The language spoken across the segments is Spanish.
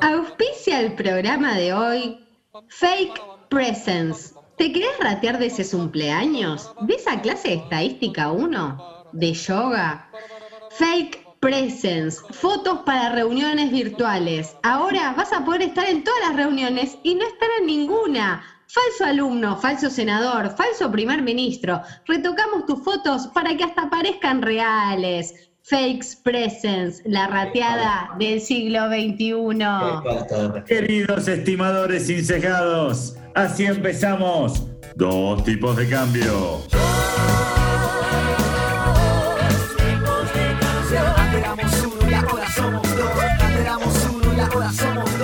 Auspicia el programa de hoy Fake Presence. ¿Te querés ratear de ese cumpleaños? ¿De esa clase de estadística 1? ¿De yoga? Fake Presence, fotos para reuniones virtuales. Ahora vas a poder estar en todas las reuniones y no estar en ninguna. Falso alumno, falso senador, falso primer ministro. Retocamos tus fotos para que hasta parezcan reales. Fakes Presence, la rateada del siglo XXI. Queridos estimadores incejados, así empezamos. Dos tipos de cambio.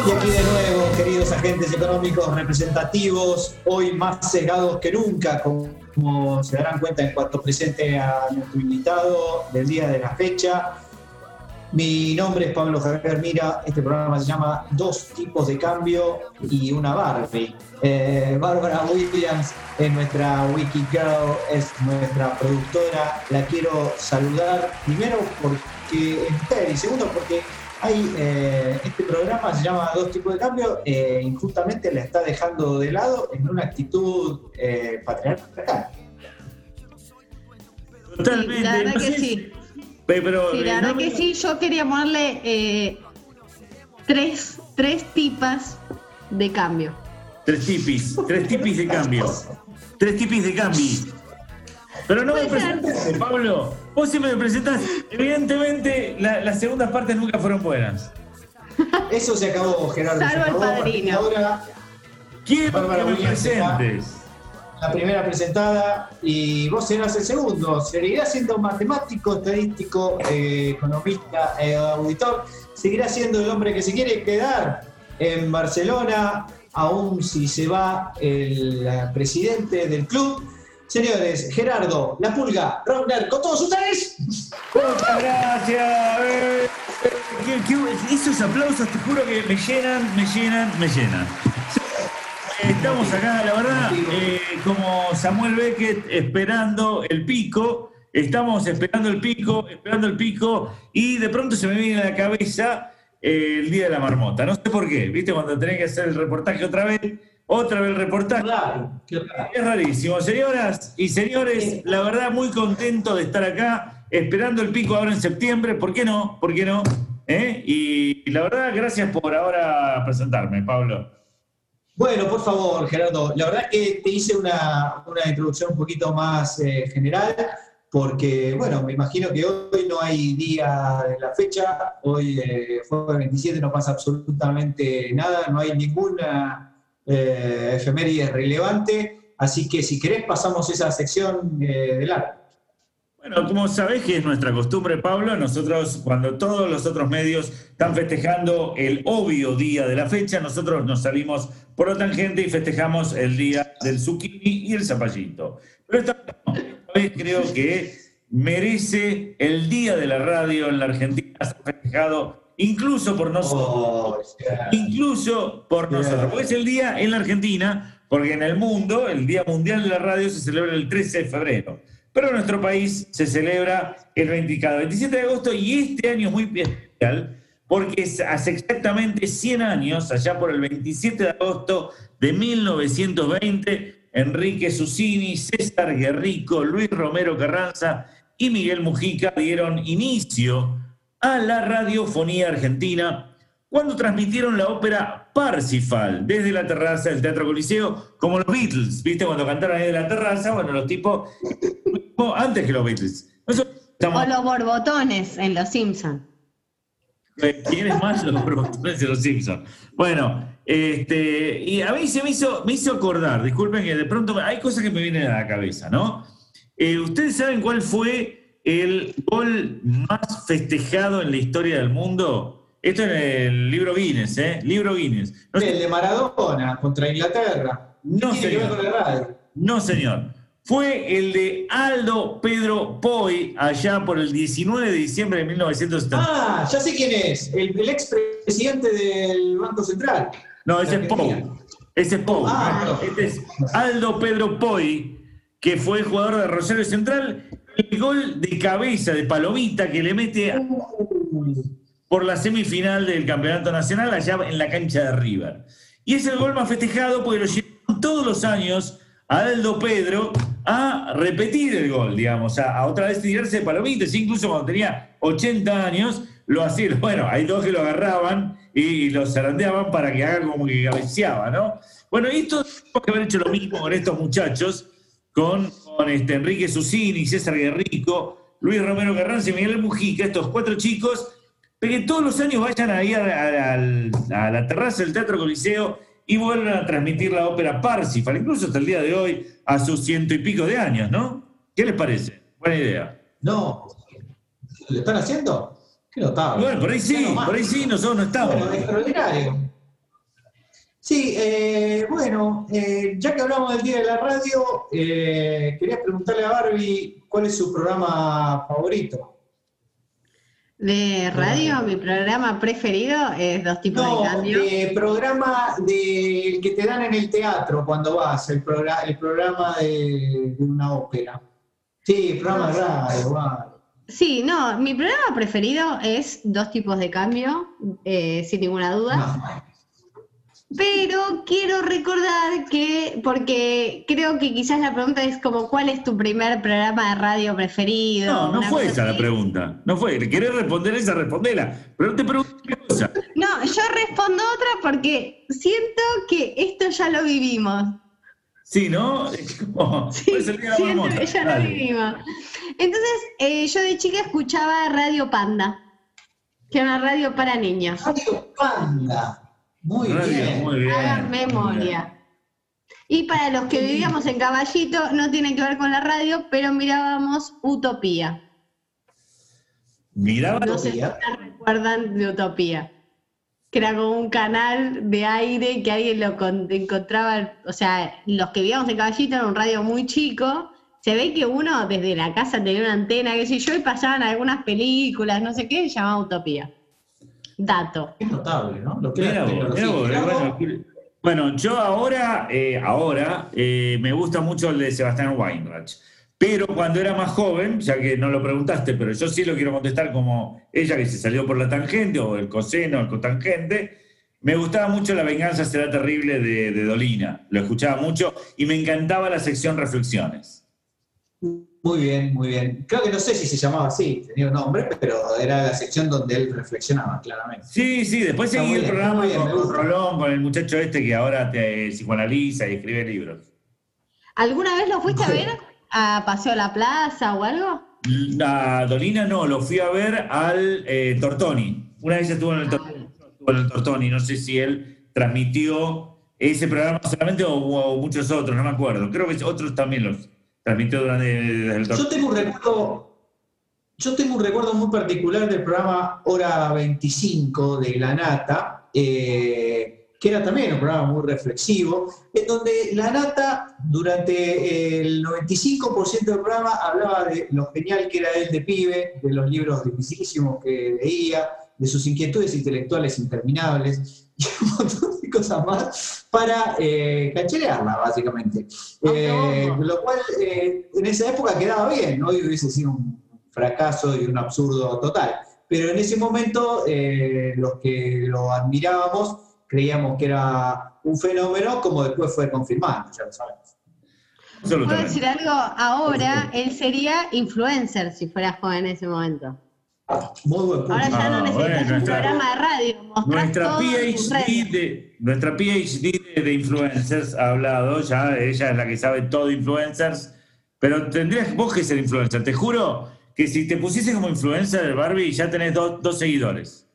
Y aquí de nuevo, queridos agentes económicos representativos, hoy más cegados que nunca, como se darán cuenta en cuanto presente a nuestro invitado del día de la fecha. Mi nombre es Pablo Javier Mira, este programa se llama Dos tipos de cambio y una Barbie. Eh, Bárbara Williams es nuestra Wiki Girl, es nuestra productora. La quiero saludar primero porque es y segundo porque hay, eh, este programa se llama Dos tipos de cambio e injustamente la está dejando de lado en una actitud eh, patriarcal. Totalmente. la verdad que sí. Pero, la verdad que sí, yo quería ponerle tres, tres tipas de cambio. Tres tipis, tres tipis de cambio. Tres tipis de cambio. Pero no me presentes, Pablo. Vos siempre me presentás. Evidentemente, las segundas partes nunca fueron buenas. Eso se acabó, Gerardo. Salvo el padrino. Ahora, Quiero que me presentes. La primera presentada y vos serás el segundo. Seguirás siendo matemático, estadístico, eh, economista, eh, auditor. Seguirás siendo el hombre que se quiere quedar en Barcelona, aún si se va el presidente del club Señores, Gerardo, La Pulga, Rogner, con todos ustedes. Muchas gracias. Eh, esos aplausos, te juro que me llenan, me llenan, me llenan. Estamos acá, la verdad, eh, como Samuel Beckett, esperando el pico. Estamos esperando el pico, esperando el pico, y de pronto se me viene a la cabeza eh, el día de la marmota. No sé por qué, ¿viste? Cuando tenés que hacer el reportaje otra vez otra vez el reportaje. Es rarísimo. Señoras y señores, la verdad muy contento de estar acá, esperando el pico ahora en septiembre. ¿Por qué no? ¿Por qué no? ¿Eh? Y, la verdad, gracias por ahora presentarme, Pablo. Bueno, por favor, Gerardo. La verdad que te hice una, introducción un poquito más eh, general, porque, bueno, me imagino que hoy no hay día de la fecha, hoy eh, fue el 27, no pasa absolutamente nada, no hay ninguna eh, efeméride relevante. Así que si querés pasamos esa sección eh, de largo. Bueno, como sabés que es nuestra costumbre, Pablo, nosotros cuando todos los otros medios están festejando el obvio día de la fecha, nosotros nos salimos por otra tangente y festejamos el día del zucchini y el zapallito. Pero esta vez creo que merece el día de la radio en la Argentina festejado incluso por nosotros. Oh, incluso por nosotros. Porque es el día en la Argentina, porque en el mundo, el Día Mundial de la Radio se celebra el 13 de febrero. Pero en nuestro país se celebra el 27 de agosto y este año es muy especial porque hace exactamente 100 años, allá por el 27 de agosto de 1920, Enrique Susini, César Guerrico, Luis Romero Carranza y Miguel Mujica dieron inicio a la radiofonía argentina cuando transmitieron la ópera Parsifal desde la terraza del Teatro Coliseo, como los Beatles, ¿viste? Cuando cantaron ahí de la terraza, bueno, los tipos, antes que los Beatles. O los borbotones en Los Simpsons. ¿Quiénes más los borbotones en Los Simpsons? Bueno, este, y a mí se me hizo, me hizo acordar, disculpen que de pronto hay cosas que me vienen a la cabeza, ¿no? Eh, ¿Ustedes saben cuál fue el gol más festejado en la historia del mundo. Esto en el libro Guinness, ¿eh? Libro Guinness. el de Maradona contra Inglaterra. No, señor. No, señor. Fue el de Aldo Pedro Poi, allá por el 19 de diciembre de 1970. Ah, ya sé quién es. El, el expresidente del Banco Central. No, ese es Pou. Ese es Pou. Ah, este es Aldo Pedro Poi, que fue jugador de Rosario Central el gol de cabeza de Palomita que le mete por la semifinal del Campeonato Nacional allá en la cancha de River. Y es el gol más festejado porque lo llevan todos los años a Aldo Pedro a repetir el gol, digamos, a, otra vez tirarse de palomitas, incluso cuando tenía 80 años, lo hacía, bueno, hay dos que lo agarraban y, lo zarandeaban para que haga como que cabeceaba, ¿no? Bueno, y esto tenemos que haber hecho lo mismo con estos muchachos, con, con este, Enrique Susini, César Guerrico, Luis Romero Carranza y Miguel Mujica, estos cuatro chicos, que todos los años vayan ahí a, a la terraza del Teatro Coliseo y vuelvan a transmitir la ópera Parsifal, incluso hasta el día de hoy, a sus ciento y pico de años, ¿no? ¿Qué les parece? Buena idea. No, ¿lo están haciendo? Qué notable. Bueno, por ahí sí, por ahí sí, nosotros no estamos. Bueno, extraordinario. Sí, eh, bueno, eh, ya que hablamos del Día de la Radio, eh, quería preguntarle a Barbie cuál es su programa favorito. De radio, mi programa preferido es Dos tipos de cambio. De programa del que te dan en el teatro cuando vas, el, programa, el programa de, una ópera. Sí, programa de radio, Sí, no, mi programa preferido es Dos tipos de cambio, eh, sin ninguna duda. Pero quiero recordar que, porque creo que quizás la pregunta es como, ¿cuál es tu primer programa de radio preferido? No, no fue esa la pregunta. No fue. ¿Querés responder esa? Respondela. Pero no te pregunto qué cosa. No, yo respondo otra porque siento que esto ya lo vivimos. Sí, ¿no? sí, siento que ya lo vivimos. Entonces, eh, yo de chica escuchaba Radio Panda, que era una radio para niños. Radio Panda. Muy bien. Muy bien. Hagan memoria. Y para los que vivíamos en Caballito, no tiene que ver con la radio, pero mirábamos Utopía. ¿Miraba no sé si recuerdan de Utopía. Que era como un canal de aire que alguien lo encontraba, o sea, los que vivíamos en Caballito era un radio muy chico. Se ve que uno desde la casa tenía una antena, que sé yo, y pasaban algunas películas, no sé qué, se llamaba Utopía. Dato. Es notable, ¿no? Lo que bueno, yo ahora, eh, ahora eh, me gusta mucho el de Sebastián Weinreich. Pero cuando era más joven, ya que no lo preguntaste, pero yo sí lo quiero contestar como ella que se salió por la tangente, o el coseno, el cotangente, me gustaba mucho La venganza será terrible de, de Dolina. Lo escuchaba mucho y me encantaba la sección Reflexiones. Muy bien, muy bien. Creo que no sé si se llamaba así, tenía un nombre, pero era la sección donde él reflexionaba, claramente. Sí, sí, después seguí el programa con Rolón, con el muchacho este que ahora te psicoanaliza y escribe libros. ¿Alguna vez lo fuiste a ver a Paseo a la Plaza o algo? A Dolina no, lo fui a ver al eh, Tortoni. Una vez estuvo en el, Tortoni, en el Tortoni, no sé si él transmitió ese programa solamente o, o muchos otros, no me acuerdo. Creo que otros también los transmitió durante el Yo tengo un recuerdo, yo tengo un recuerdo muy particular del programa Hora 25 de La Nata, eh, que era también un programa muy reflexivo, en donde La Nata durante el 95% del programa hablaba de lo genial que era él de pibe, de los libros dificilísimos que leía, de sus inquietudes intelectuales interminables y un montón de cosas más para eh, cancherearla, básicamente. Ah, eh, lo cual eh, en esa época quedaba bien, hoy hubiese sido un fracaso y un absurdo total. Pero en ese momento eh, los que lo admirábamos creíamos que era un fenómeno, como después fue confirmado, ya lo sabemos. ¿Puedo decir algo? Ahora él sería influencer si fuera joven en ese momento. Ahora ya no ah, necesitas un programa de radio. Nuestra PhD, de, nuestra PhD de, influencers ha hablado, ya ella es la que sabe todo de influencers, pero tendrías vos que ser influencer. Te juro que si te pusieses como influencer de Barbie ya tenés dos seguidores.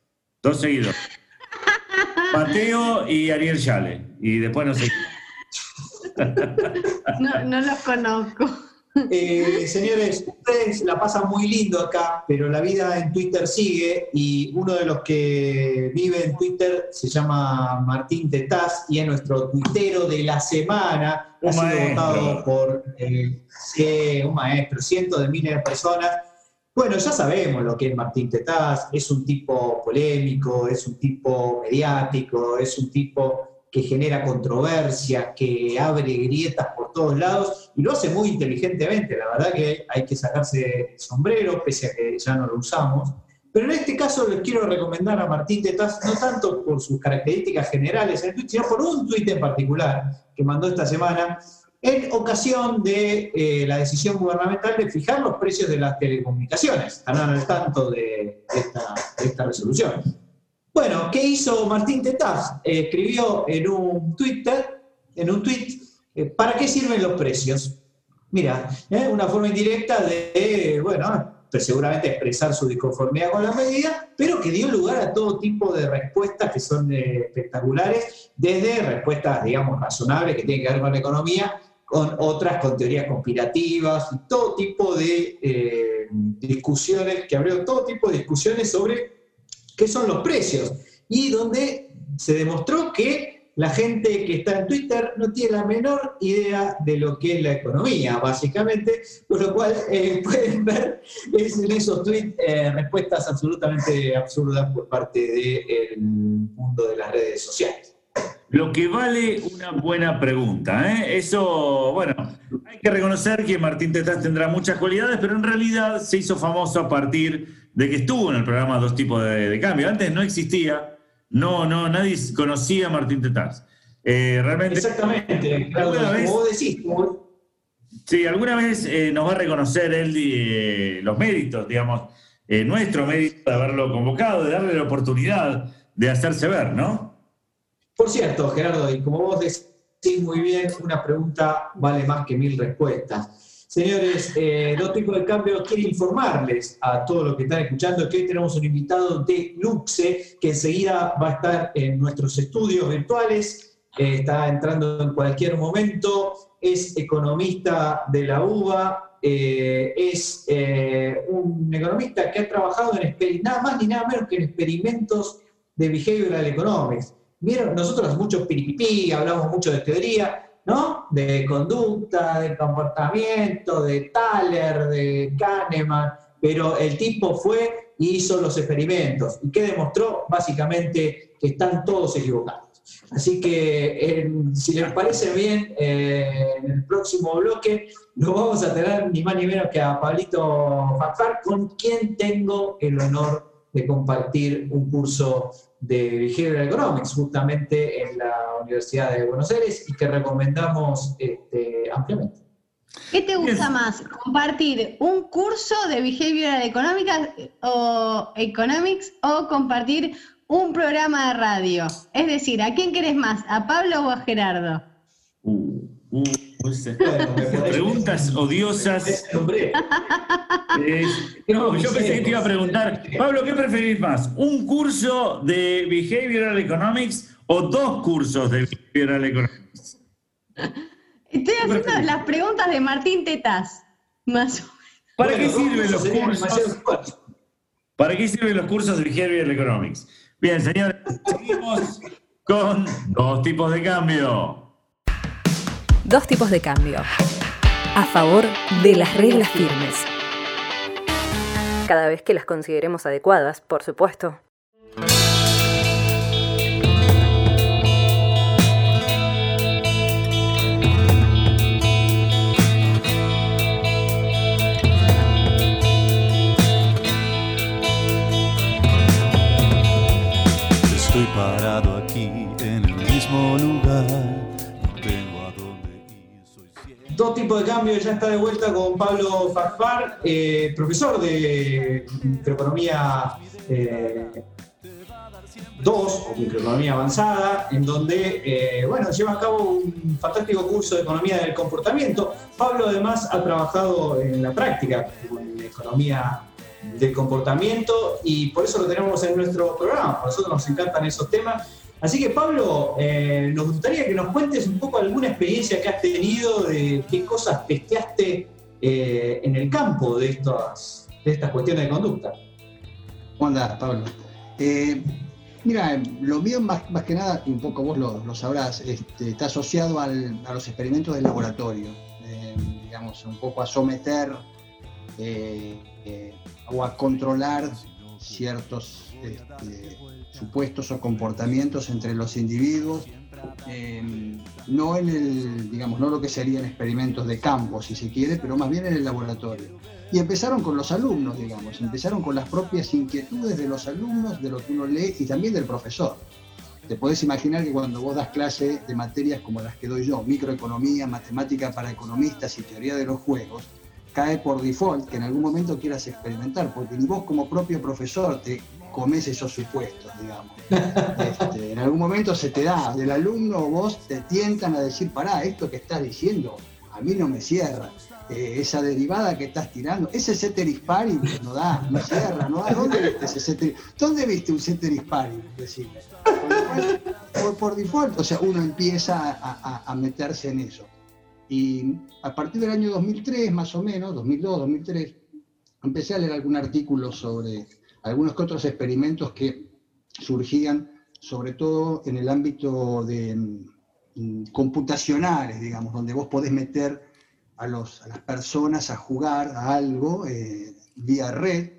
Dos seguidores. Mateo y Ariel Yale. Y después no sé. no, no los conozco. Eh, señores, ustedes la pasan muy lindo acá, pero la vida en Twitter sigue y uno de los que vive en Twitter se llama Martín Tetaz y es nuestro tuitero de la semana. Un ha sido votado por eh, un maestro, cientos de miles de personas. Bueno, ya sabemos lo que es Martín Tetaz, es un tipo polémico, es un tipo mediático, es un tipo que genera controversia, que abre grietas por todos lados y lo hace muy inteligentemente. La verdad que hay que sacarse el sombrero, pese a que ya no lo usamos. Pero en este caso les quiero recomendar a Martín Tetaz, no tanto por sus características generales en Twitter, sino por un tuit en particular que mandó esta semana, en ocasión de eh, la decisión gubernamental de fijar los precios de las telecomunicaciones. Están al tanto de esta, resolución. Bueno, ¿qué hizo Martín Tetaz? escribió en un Twitter, en un tweet, eh, ¿para qué sirven los precios? Mira, ¿eh? una forma indirecta de, bueno, pues seguramente expresar su disconformidad con la medida, pero que dio lugar a todo tipo de respuestas que son espectaculares, desde respuestas, digamos, razonables que tienen que ver con la economía, con otras con teorías conspirativas y todo tipo de eh, discusiones, que abrió todo tipo de discusiones sobre qué son los precios y donde se demostró que la gente que está en Twitter no tiene la menor idea de lo que es la economía, básicamente, por lo cual eh, pueden ver en esos tweets eh, respuestas absolutamente absurdas por parte del mundo de las redes sociales. Lo que vale una buena pregunta. ¿eh? Eso, bueno, hay que reconocer que Martín Tetaz tendrá muchas cualidades, pero en realidad se hizo famoso a partir de que estuvo en el programa Dos Tipos de, Cambio. Antes no existía, no, no, nadie conocía a Martín Tetaz. Eh, realmente. Exactamente, alguna vez, como vos decís. Sí, alguna vez eh, nos va a reconocer él los méritos, digamos, nuestro mérito de haberlo convocado, de darle la oportunidad de hacerse ver, ¿no? Por cierto, Gerardo, y como vos decís muy bien, una pregunta vale más que mil respuestas. Señores, eh, dos de cambio, quiero informarles a todos los que están escuchando que hoy tenemos un invitado de Luxe que enseguida va a estar en nuestros estudios virtuales, eh, está entrando en cualquier momento, es economista de la UBA, eh, es un economista que ha trabajado en nada más ni nada menos que en experimentos de behavioral economics. Vieron, nosotros mucho piripipí, hablamos mucho de teoría, ¿no? De conducta, de comportamiento, de Thaler, de Kahneman, pero el tipo fue y hizo los experimentos. ¿Y qué demostró? Básicamente que están todos equivocados. Así que, si les parece bien, eh, en el próximo bloque nos vamos a tener ni más ni menos que a Pablito Fafar, con quien tengo el honor de compartir un curso de Behavioral Economics, justamente en la Universidad de Buenos Aires, y que recomendamos este, ampliamente. ¿Qué te gusta más? ¿Compartir un curso de Behavioral Economics o, Economics o compartir un programa de radio? Es decir, ¿a quién querés más? ¿A Pablo o a Gerardo? Uh, uh, preguntas odiosas. no, yo pensé que te iba a preguntar, Pablo, ¿qué preferís más? ¿Un curso de Behavioral Economics o dos cursos de Behavioral Economics? Estoy haciendo las preguntas de Martín Tetas. Más ¿Para qué sirven los cursos? ¿Para qué sirven los cursos de Behavioral Economics? Bien, señores, seguimos con dos tipos de cambio. Dos tipos de cambio. A favor de las reglas firmes. Cada vez que las consideremos adecuadas, por supuesto. Estoy parado aquí en el mismo lugar Dos tipos de cambio, ya está de vuelta con Pablo Farfar, eh, profesor de microeconomía 2 eh, o microeconomía avanzada, en donde eh, bueno, lleva a cabo un fantástico curso de economía del comportamiento. Pablo además ha trabajado en la práctica con economía del comportamiento y por eso lo tenemos en nuestro programa. A nosotros nos encantan esos temas Así que Pablo, eh, nos gustaría que nos cuentes un poco alguna experiencia que has tenido de qué cosas testeaste eh, en el campo de estas, cuestiones de conducta. ¿Cómo andás, Pablo? Eh, mira, lo mío más, que nada, y un poco vos lo, sabrás, este, está asociado a los experimentos del laboratorio, digamos, un poco a someter o a controlar ciertos este, supuestos o comportamientos entre los individuos, eh, no en el, digamos, no lo que serían experimentos de campo, si se quiere, pero más bien en el laboratorio. Y empezaron con los alumnos, digamos, empezaron con las propias inquietudes de los alumnos, de lo que uno lee y también del profesor. Te podés imaginar que cuando vos das clase de materias como las que doy yo, microeconomía, matemática para economistas y teoría de los juegos, cae por default que en algún momento quieras experimentar, porque ni vos como propio profesor te comes esos supuestos, digamos. Este, en algún momento se te da, del alumno vos te tientan a decir, pará, esto que estás diciendo a mí no me cierra. Eh, esa derivada que estás tirando, ese ceteris paribus no da, no cierra, no da. ¿Dónde viste ese ceteris? ¿Dónde viste un ceteris? Decime. Por, por, default, o sea, uno empieza a, a, meterse en eso. Y a partir del año 2003, más o menos, 2002, 2003, empecé a leer algún artículo sobre algunos que otros experimentos que surgían, sobre todo en el ámbito de mm, computacionales, digamos, donde vos podés meter a, los, a las personas a jugar a algo eh, vía red,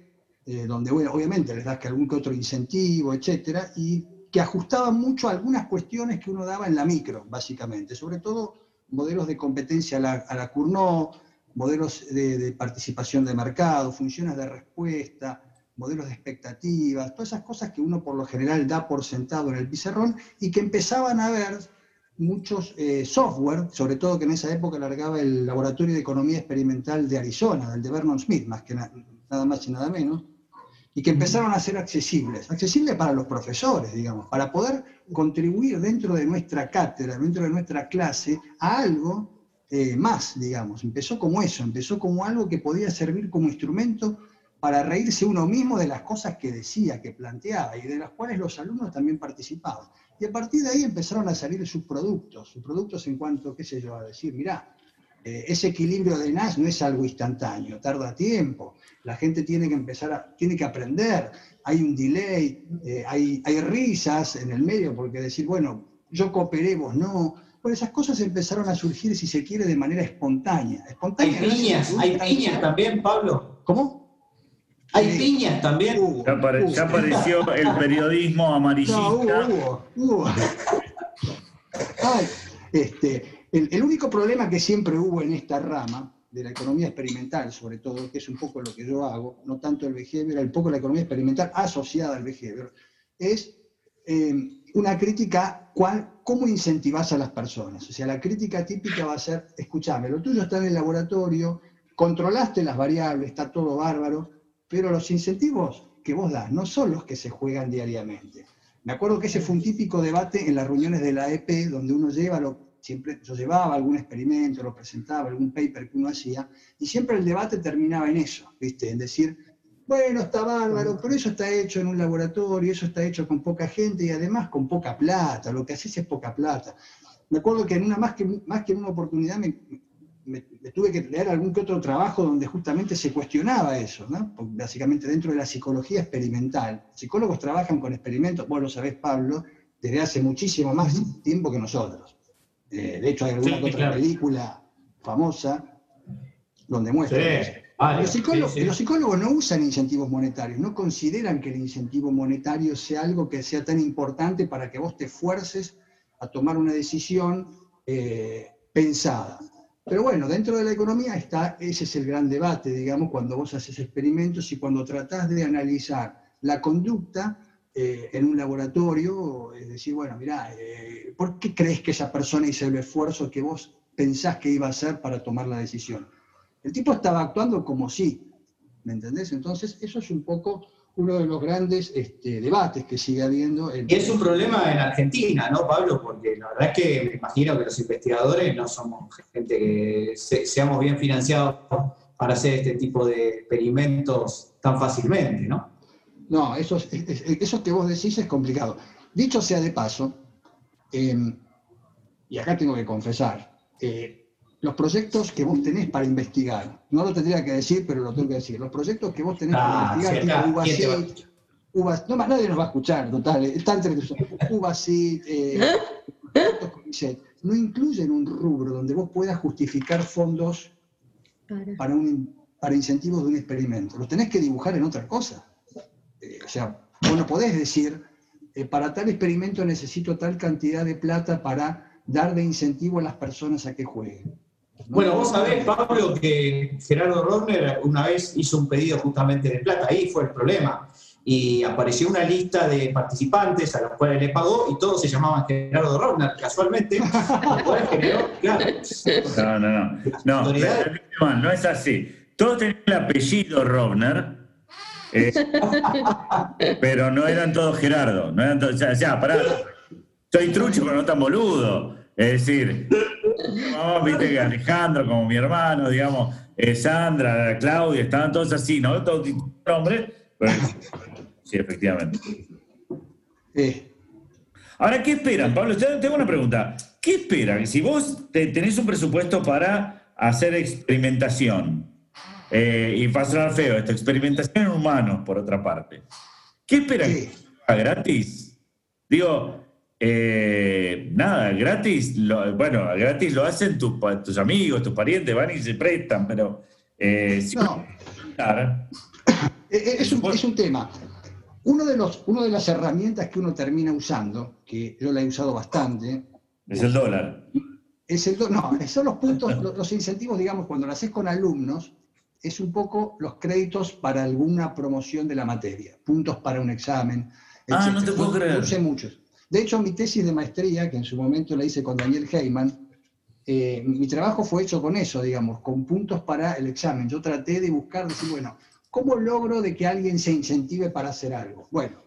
eh, donde obviamente les das que algún que otro incentivo, etcétera, y que ajustaban mucho algunas cuestiones que uno daba en la micro, básicamente, sobre todo modelos de competencia a la, a la Cournot, modelos de, participación de mercado, funciones de respuesta, modelos de expectativas, todas esas cosas que uno por lo general da por sentado en el pizarrón y que empezaban a ver muchos eh, software, sobre todo que en esa época largaba el Laboratorio de Economía Experimental de Arizona, el de Vernon Smith, más que nada más y nada menos, y que empezaron a ser accesibles, accesibles para los profesores, digamos, para poder contribuir dentro de nuestra cátedra, dentro de nuestra clase, a algo eh, más, digamos. Empezó como eso, empezó como algo que podía servir como instrumento para reírse uno mismo de las cosas que decía, que planteaba y de las cuales los alumnos también participaban. Y a partir de ahí empezaron a salir sus productos, sus productos en cuanto, qué sé yo, a decir, mirá, ese equilibrio de Nash no es algo instantáneo, tarda tiempo, la gente tiene que empezar a, tiene que aprender, hay un delay, eh, hay, hay risas en el medio, porque decir, bueno, yo cooperé, vos no, pues esas cosas empezaron a surgir, si se quiere, de manera espontánea. espontánea hay piñas, hay piñas también, Pablo. ¿Cómo? Hay piñas también. ya, apareció el periodismo amarillista. No, hubo, este, el, único problema que siempre hubo en esta rama de la economía experimental, sobre todo, que es un poco lo que yo hago, no tanto el behavior, un poco la economía experimental asociada al behavior, es eh, una crítica, cómo incentivas a las personas. O sea, la crítica típica va a ser, escúchame, lo tuyo está en el laboratorio, controlaste las variables, está todo bárbaro, pero los incentivos que vos das no son los que se juegan diariamente. Me acuerdo que ese fue un típico debate en las reuniones de la EP, donde uno lleva, lo, siempre, yo llevaba algún experimento, lo presentaba, algún paper que uno hacía, y siempre el debate terminaba en eso, ¿viste? En decir, bueno, está bárbaro, pero eso está hecho en un laboratorio, eso está hecho con poca gente y además con poca plata, lo que haces es poca plata. Me acuerdo que en una más que, más que en una oportunidad me, me, tuve que leer algún que otro trabajo donde justamente se cuestionaba eso, ¿no? básicamente dentro de la psicología experimental. Psicólogos trabajan con experimentos, vos lo sabés, Pablo, desde hace muchísimo más tiempo que nosotros. Eh, de hecho, hay alguna otra película famosa donde muestra los, psicólogos, los psicólogos no usan incentivos monetarios, no consideran que el incentivo monetario sea algo que sea tan importante para que vos te esfuerces a tomar una decisión eh, pensada. Pero bueno, dentro de la economía está, ese es el gran debate, digamos, cuando vos haces experimentos y cuando tratás de analizar la conducta eh, en un laboratorio, es decir, bueno, mirá, eh, ¿por qué crees que esa persona hizo el esfuerzo que vos pensás que iba a hacer para tomar la decisión? El tipo estaba actuando como sí, ¿me entendés? Entonces, eso es un poco uno de los grandes este, debates que sigue habiendo. Y es un problema en Argentina, ¿no, Pablo? Porque la verdad es que me imagino que los investigadores no somos gente que seamos bien financiados para hacer este tipo de experimentos tan fácilmente, ¿no? No, eso, eso que vos decís es complicado. Dicho sea de paso, em, y acá tengo que confesar, eh, los proyectos que vos tenés para investigar, no lo tendría que decir, pero lo tengo que decir, los proyectos que vos tenés para ah, investigar, tipo UBASIT, no más nadie nos va a escuchar, total, está entre UBASIT, eh, no incluyen un rubro donde vos puedas justificar fondos para, un, para incentivos de un experimento, los tenés que dibujar en otra cosa. O sea, vos no podés decir, eh, para tal experimento necesito tal cantidad de plata para dar de incentivo a las personas a que jueguen. Bueno, vos sabés, Pablo, que Gerardo Rovner una vez hizo un pedido justamente de plata, ahí fue el problema. Y apareció una lista de participantes a los cuales le pagó y todos se llamaban Gerardo Rovner, casualmente. claro. No, no, no. No, no, es así. Todos tenían el apellido Rovner, eh, pero no eran todos Gerardo. No eran todos, o sea, pará. Soy trucho, pero no tan boludo. Es decir, viste que Alejandro, como mi hermano, digamos, eh, Sandra, Claudia, estaban todos así, ¿no? Todos hombres. sí, efectivamente. Ahora, ¿qué esperan, Pablo? Tengo una pregunta. ¿Qué esperan? Si vos tenés un presupuesto para hacer experimentación, eh, y pasar feo esto, experimentación en humanos, por otra parte, ¿qué esperan? ¿Gratis? Digo, eh, nada, gratis, bueno, gratis lo hacen tus, tus amigos, tus parientes, van y se prestan, pero... Eh, no. Eh, es, un, es, un, tema. Uno de, los, uno de las herramientas que uno termina usando, que yo la he usado bastante... Es el dólar. Es el no, son los puntos, los, incentivos, digamos, cuando lo haces con alumnos, es un poco los créditos para alguna promoción de la materia, puntos para un examen. Ah, no te puedo creer. Usé muchos. De hecho, mi tesis de maestría, que en su momento la hice con Daniel Heyman, eh, mi trabajo fue hecho con eso, digamos, con puntos para el examen. Yo traté de buscar, decir, bueno, ¿cómo logro de que alguien se incentive para hacer algo? Bueno,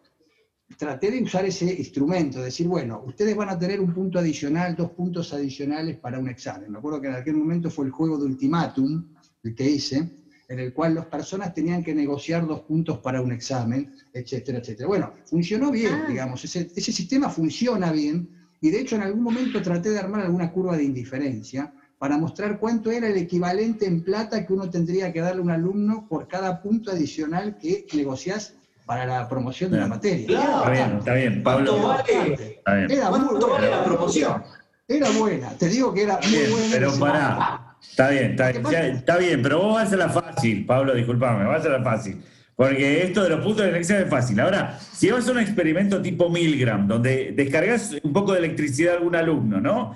traté de usar ese instrumento, decir, bueno, ustedes van a tener un punto adicional, dos puntos adicionales para un examen. Me acuerdo que en aquel momento fue el juego de ultimátum, el que hice, en el cual las personas tenían que negociar dos puntos para un examen, etcétera, etcétera. Bueno, funcionó bien, ah. digamos, ese, sistema funciona bien, y de hecho en algún momento traté de armar alguna curva de indiferencia para mostrar cuánto era el equivalente en plata que uno tendría que darle a un alumno por cada punto adicional que negociás para la promoción de la materia. Claro, está bien, está bien. Pablo, vale, Era muy buena la promoción? Era buena, te digo que era muy buena. Pero para Está bien, está bien, está bien, pero vos vas a la fácil, Pablo, discúlpame, vas a la fácil. Porque esto de los puntos de elección es fácil. Ahora, si vas a un experimento tipo Milgram, donde descargas un poco de electricidad a algún alumno, ¿no?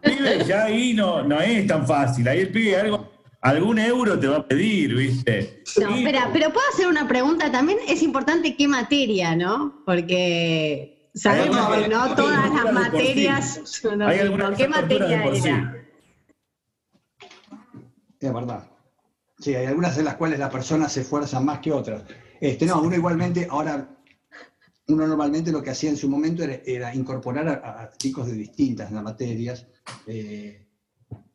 pibe ya ahí no, no es tan fácil. Ahí el pibe algo, algún euro te va a pedir, ¿viste? No, espera, pero puedo hacer una pregunta. También es importante qué materia, ¿no? Porque sabemos que no todas las materias. ¿Qué materia era? Es verdad. Sí, hay algunas de las cuales la persona se esfuerza más que otras. Este, no, uno igualmente, ahora, uno normalmente lo que hacía en su momento era, incorporar a, chicos de distintas materias. Eh,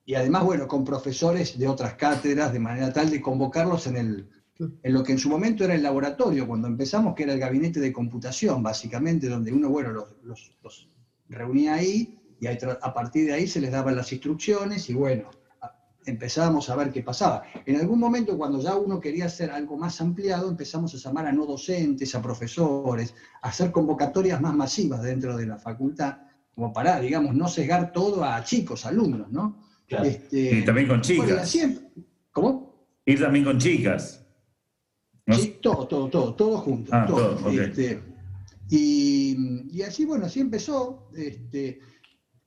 y además, bueno, con profesores de otras cátedras, de manera tal de convocarlos en, el, en lo que en su momento era el laboratorio, cuando empezamos, que era el gabinete de computación, básicamente, donde uno, bueno, los, los reunía ahí y a partir de ahí se les daban las instrucciones y bueno, empezábamos a ver qué pasaba. En algún momento, cuando ya uno quería hacer algo más ampliado, empezamos a llamar a no docentes, a profesores, a hacer convocatorias más masivas dentro de la facultad, como para, digamos, no cegar todo a chicos, alumnos, ¿no? Este, y también con chicas. ¿Cómo? Ir también con chicas. Sí, todo, todo, todo, todo junto. Ah, este, y, y, así, bueno, así empezó. Este,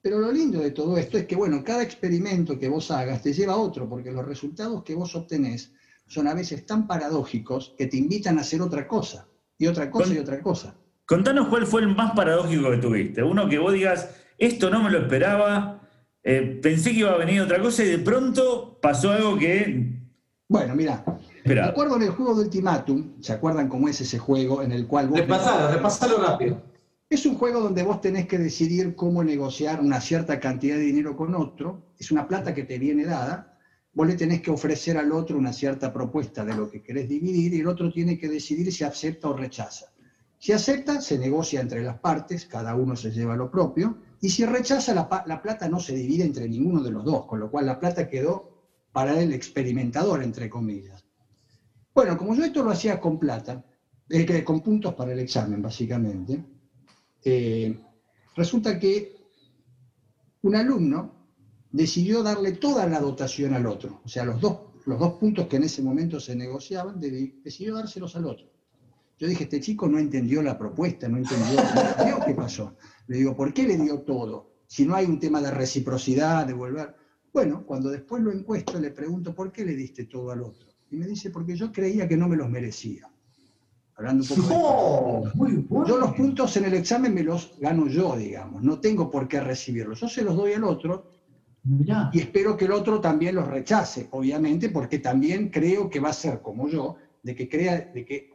pero lo lindo de todo esto es que, bueno, cada experimento que vos hagas te lleva a otro, porque los resultados que vos obtenés son a veces tan paradójicos que te invitan a hacer otra cosa, y otra cosa y otra cosa. Contanos cuál fue el más paradójico que tuviste. Uno que vos digas, esto no me lo esperaba, eh, pensé que iba a venir otra cosa y de pronto pasó algo que... Bueno, mira, me acuerdo en el juego de Ultimatum, ¿se acuerdan cómo es ese juego en el cual vos... Repasalo, repasalo rápido. Es un juego donde vos tenés que decidir cómo negociar una cierta cantidad de dinero con otro, es una plata que te viene dada, vos le tenés que ofrecer al otro una cierta propuesta de lo que querés dividir y el otro tiene que decidir si acepta o rechaza. Si acepta, se negocia entre las partes, cada uno se lleva lo propio, y si rechaza, la, plata no se divide entre ninguno de los dos, con lo cual la plata quedó para el experimentador, entre comillas. Bueno, como yo esto lo hacía con plata, eh, con puntos para el examen, básicamente, eh, resulta que un alumno decidió darle toda la dotación al otro, o sea, los dos, los dos puntos que en ese momento se negociaban, decidió dárselos al otro. Yo dije, este chico no entendió la propuesta, no entendió, qué pasó. Le digo, ¿por qué le dio todo? Si no hay un tema de reciprocidad, de volver. Bueno, cuando después lo encuesto, le pregunto, ¿por qué le diste todo al otro? Y me dice, porque yo creía que no me los merecía. Hablando un poco de Yo los puntos en el examen me los gano yo, digamos. No tengo por qué recibirlos. Yo se los doy al otro y espero que el otro también los rechace, obviamente, porque también creo que va a ser como yo, de que crea de que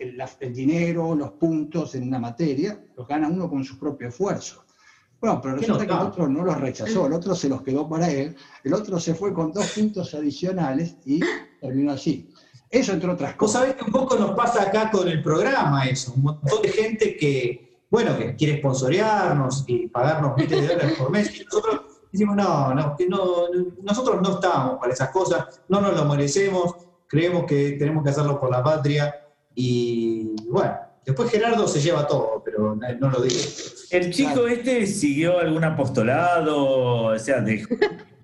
el, el dinero, los puntos en una materia, los gana uno con su propio esfuerzo. Bueno, pero resulta que el otro no los rechazó, el otro se los quedó para él, el otro se fue con dos puntos adicionales y terminó así. Eso entre otras cosas. Vos sabés que un poco nos pasa acá con el programa eso, un montón de gente que, bueno, que quiere sponsorearnos y pagarnos miles de dólares por mes, y nosotros decimos, no, no, que no, nosotros no estamos para esas cosas, no nos lo merecemos, creemos que tenemos que hacerlo por la patria, y bueno, después Gerardo se lleva todo, pero no lo digo. ¿El chico este siguió algún apostolado? O sea, de,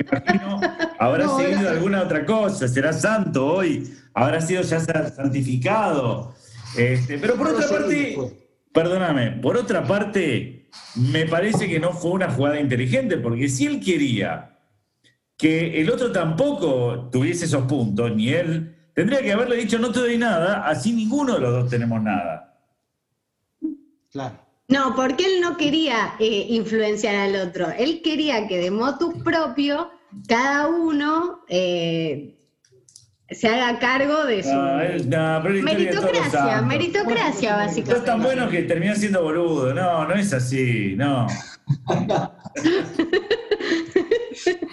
imagino, habrá seguido alguna otra cosa, será santo hoy, habrá sido ya santificado. Este, pero por otra parte, perdóname, por otra parte, me parece que no fue una jugada inteligente, porque si él quería que el otro tampoco tuviese esos puntos, ni él, tendría que haberle dicho no te doy nada, así ninguno de los dos tenemos nada. Claro. No, porque él no quería eh, influenciar al otro. Él quería que de motu propio cada uno eh, se haga cargo de su meritocracia, meritocracia básicamente. Es tan bueno que termina siendo boludo. No, no es así, no. Lo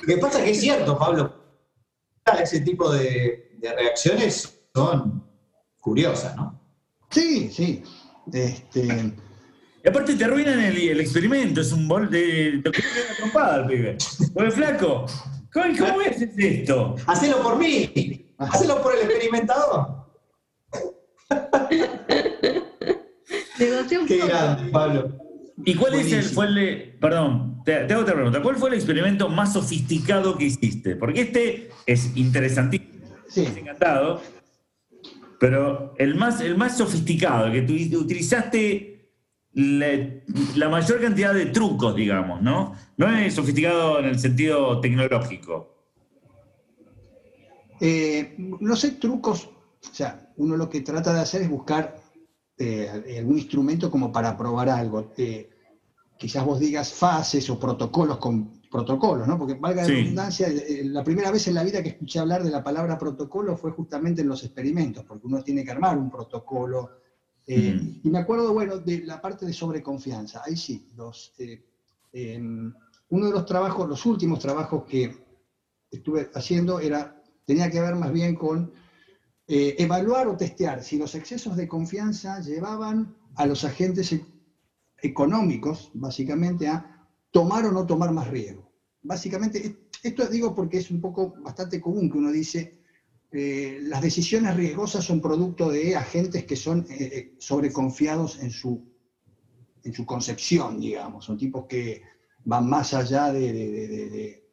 que pasa es que es cierto, Pablo. Ese tipo de, de reacciones son curiosas, ¿no? Sí, sí. Este, y aparte te arruinan el, experimento, es un bol de. Te una trompada al pibe. Oye, flaco, ¿cómo, cómo hacer esto? Hacelo por mí, hacelo por el experimentador. Qué grande, Pablo. ¿Y cuál es el, fue el, perdón, te, hago otra pregunta, ¿cuál fue el experimento más sofisticado que hiciste? Porque este es interesantísimo, sí. encantado, pero el más, el más sofisticado, que tú utilizaste la, mayor cantidad de trucos, digamos, ¿no? No es sofisticado en el sentido tecnológico. Eh, no sé, trucos, o sea, uno lo que trata de hacer es buscar eh, algún instrumento como para probar algo. Eh, quizás vos digas fases o protocolos con protocolos, ¿no? Porque valga la redundancia, la primera vez en la vida que escuché hablar de la palabra protocolo fue justamente en los experimentos, porque uno tiene que armar un protocolo y me acuerdo, bueno, de la parte de sobreconfianza. Ahí sí, los, eh, em, uno de los trabajos, los últimos trabajos que estuve haciendo era, tenía que ver más bien con eh, evaluar o testear si los excesos de confianza llevaban a los agentes e-, económicos, básicamente, a tomar o no tomar más riesgo. Básicamente, esto digo porque es un poco bastante común que uno dice, eh, las decisiones riesgosas son producto de agentes que son eh, sobreconfiados en su, en su concepción, digamos. Son tipos que van más allá de...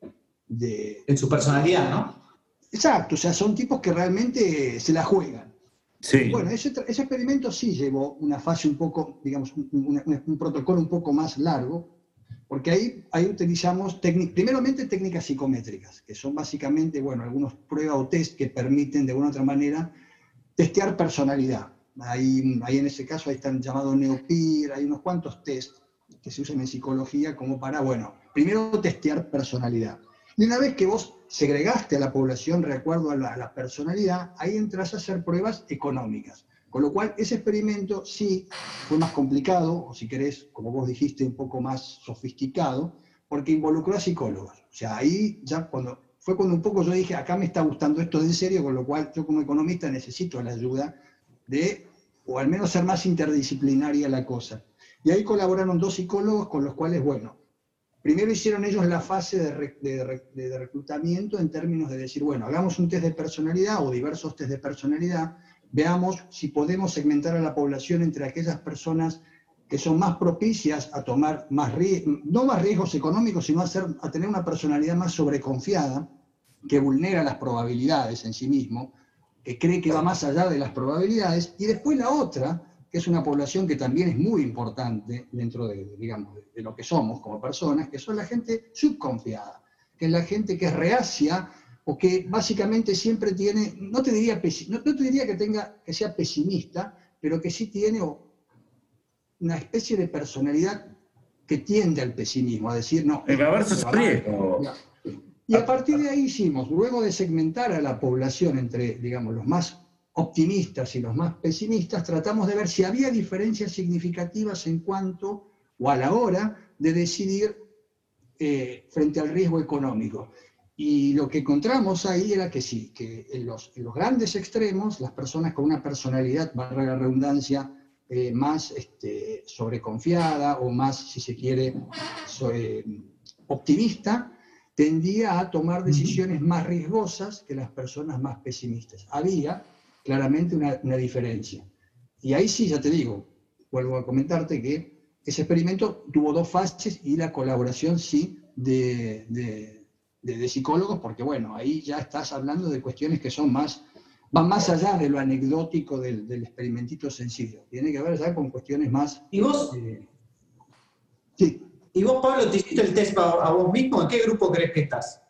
en su personalidad, ¿no? Exacto, o sea, son tipos que realmente se la juegan. Sí. Bueno, ese, experimento sí llevó una fase un poco, digamos, un protocolo un poco más largo, porque ahí, ahí utilizamos, primeramente técnicas psicométricas, que son básicamente, bueno, algunos pruebas o test que permiten de una otra manera testear personalidad. Ahí, ahí en ese caso ahí están llamados NeoPIR, hay unos cuantos test que se usan en psicología como para, bueno, primero testear personalidad. Y una vez que vos segregaste a la población de acuerdo a la, a la personalidad, ahí entras a hacer pruebas económicas. Con lo cual, ese experimento sí fue más complicado, o si querés, como vos dijiste, un poco más sofisticado, porque involucró a psicólogos. O sea, ahí ya cuando, fue cuando un poco yo dije, acá me está gustando esto de en serio, con lo cual yo como economista necesito la ayuda de, o al menos ser más interdisciplinaria la cosa. Y ahí colaboraron dos psicólogos con los cuales, bueno, primero hicieron ellos la fase de, reclutamiento en términos de decir, bueno, hagamos un test de personalidad o diversos test de personalidad, veamos si podemos segmentar a la población entre aquellas personas que son más propicias a tomar más no más riesgos económicos, sino a, a tener una personalidad más sobreconfiada, que vulnera las probabilidades en sí mismo, que cree que va más allá de las probabilidades, y después la otra, que es una población que también es muy importante dentro de, digamos, de lo que somos como personas, que son la gente subconfiada, que es la gente que es reacia o que básicamente siempre tiene, no te diría, no, te diría que, tenga, que sea pesimista, pero que sí tiene una especie de personalidad que tiende al pesimismo, a decir, no. El riesgo. Y a partir de ahí hicimos, luego de segmentar a la población entre, digamos, los más optimistas y los más pesimistas, tratamos de ver si había diferencias significativas en cuanto o a la hora de decidir eh, frente al riesgo económico. Y lo que encontramos ahí era que sí, que en los, grandes extremos, las personas con una personalidad, valga la redundancia, eh, más este, sobreconfiada o más, si se quiere, eh, optimista, tendía a tomar decisiones más riesgosas que las personas más pesimistas. Había claramente una, diferencia. Y ahí sí, ya te digo, vuelvo a comentarte que ese experimento tuvo dos fases y la colaboración sí de, de, psicólogos, porque bueno, ahí ya estás hablando de cuestiones que son más, van más allá de lo anecdótico del, del experimentito sencillo. Tiene que ver ya con cuestiones más... ¿Y vos? Eh, sí. ¿Y vos, Pablo, te hiciste el test a vos mismo? ¿En qué grupo crees que estás?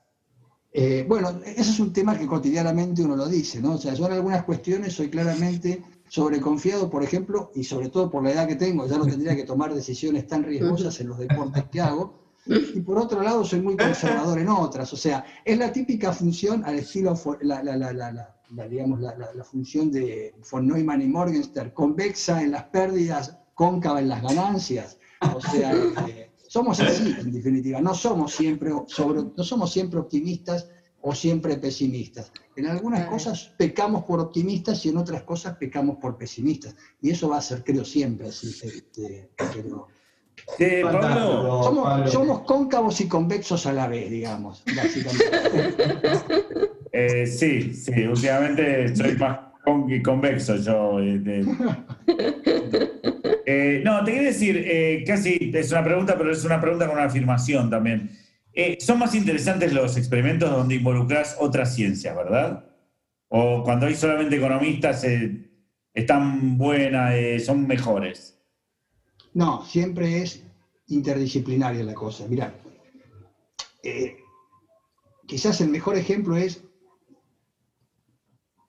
Eh, bueno, ese es un tema que cotidianamente uno lo dice, ¿no? O sea, yo en algunas cuestiones soy claramente sobreconfiado, por ejemplo, y sobre todo por la edad que tengo, ya no tendría que tomar decisiones tan riesgosas en los deportes que hago. Y por otro lado, soy muy conservador en otras. O sea, es la típica función al estilo, la, la, la, la digamos, la, función de von Neumann y Morgenstern, convexa en las pérdidas, cóncava en las ganancias. O sea, eh, somos así, en definitiva, no somos siempre, sobre, no somos siempre optimistas o siempre pesimistas. En algunas cosas pecamos por optimistas y en otras cosas pecamos por pesimistas. Y eso va a ser, creo, siempre así. Este, somos, cóncavos y convexos a la vez, digamos, eh, sí, sí, últimamente soy más convexo yo. Este. Eh, no, te quiero decir, eh, casi es una pregunta, pero es una pregunta con una afirmación también. Eh, son más interesantes los experimentos donde involucras otras ciencias, ¿verdad? O cuando hay solamente economistas, están buenas, son mejores. No, siempre es interdisciplinaria la cosa. Mira, quizás el mejor ejemplo es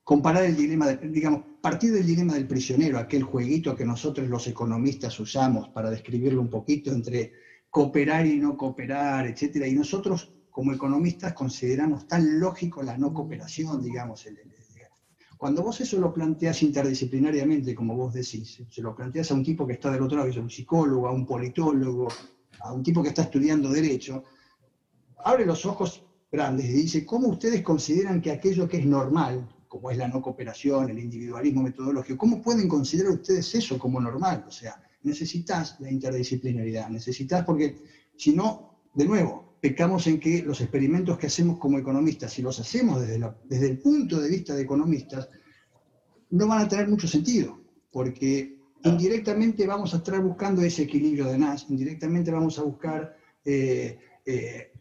comparar el dilema, digamos, partir del dilema del prisionero, aquel jueguito que nosotros los economistas usamos para describirlo un poquito entre cooperar y no cooperar, etcétera, y nosotros como economistas consideramos tan lógico la no cooperación, digamos. Cuando vos eso lo planteas interdisciplinariamente, como vos decís, se lo planteas a un tipo que está del otro lado, es un psicólogo, a un politólogo, a un tipo que está estudiando derecho, abre los ojos grandes y dice, ¿cómo ustedes consideran que aquello que es normal, como es la no cooperación, el individualismo metodológico, ¿cómo pueden considerar ustedes eso como normal? O sea, necesitas la interdisciplinaridad, necesitas porque si no, de nuevo, pecamos en que los experimentos que hacemos como economistas, si los hacemos desde, desde el punto de vista de economistas, no van a tener mucho sentido, porque indirectamente vamos a estar buscando ese equilibrio de Nash, indirectamente vamos a buscar eh, eh,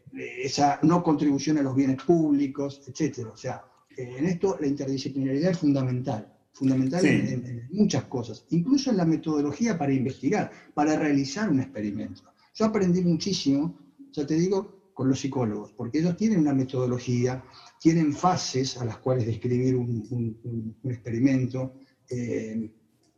esa no contribución a los bienes públicos, etc. O sea, en esto la interdisciplinaridad es fundamental, fundamental en, muchas cosas, incluso en la metodología para investigar, para realizar un experimento. Yo aprendí muchísimo, ya te digo, con los psicólogos, porque ellos tienen una metodología, tienen fases a las cuales describir un, experimento, eh,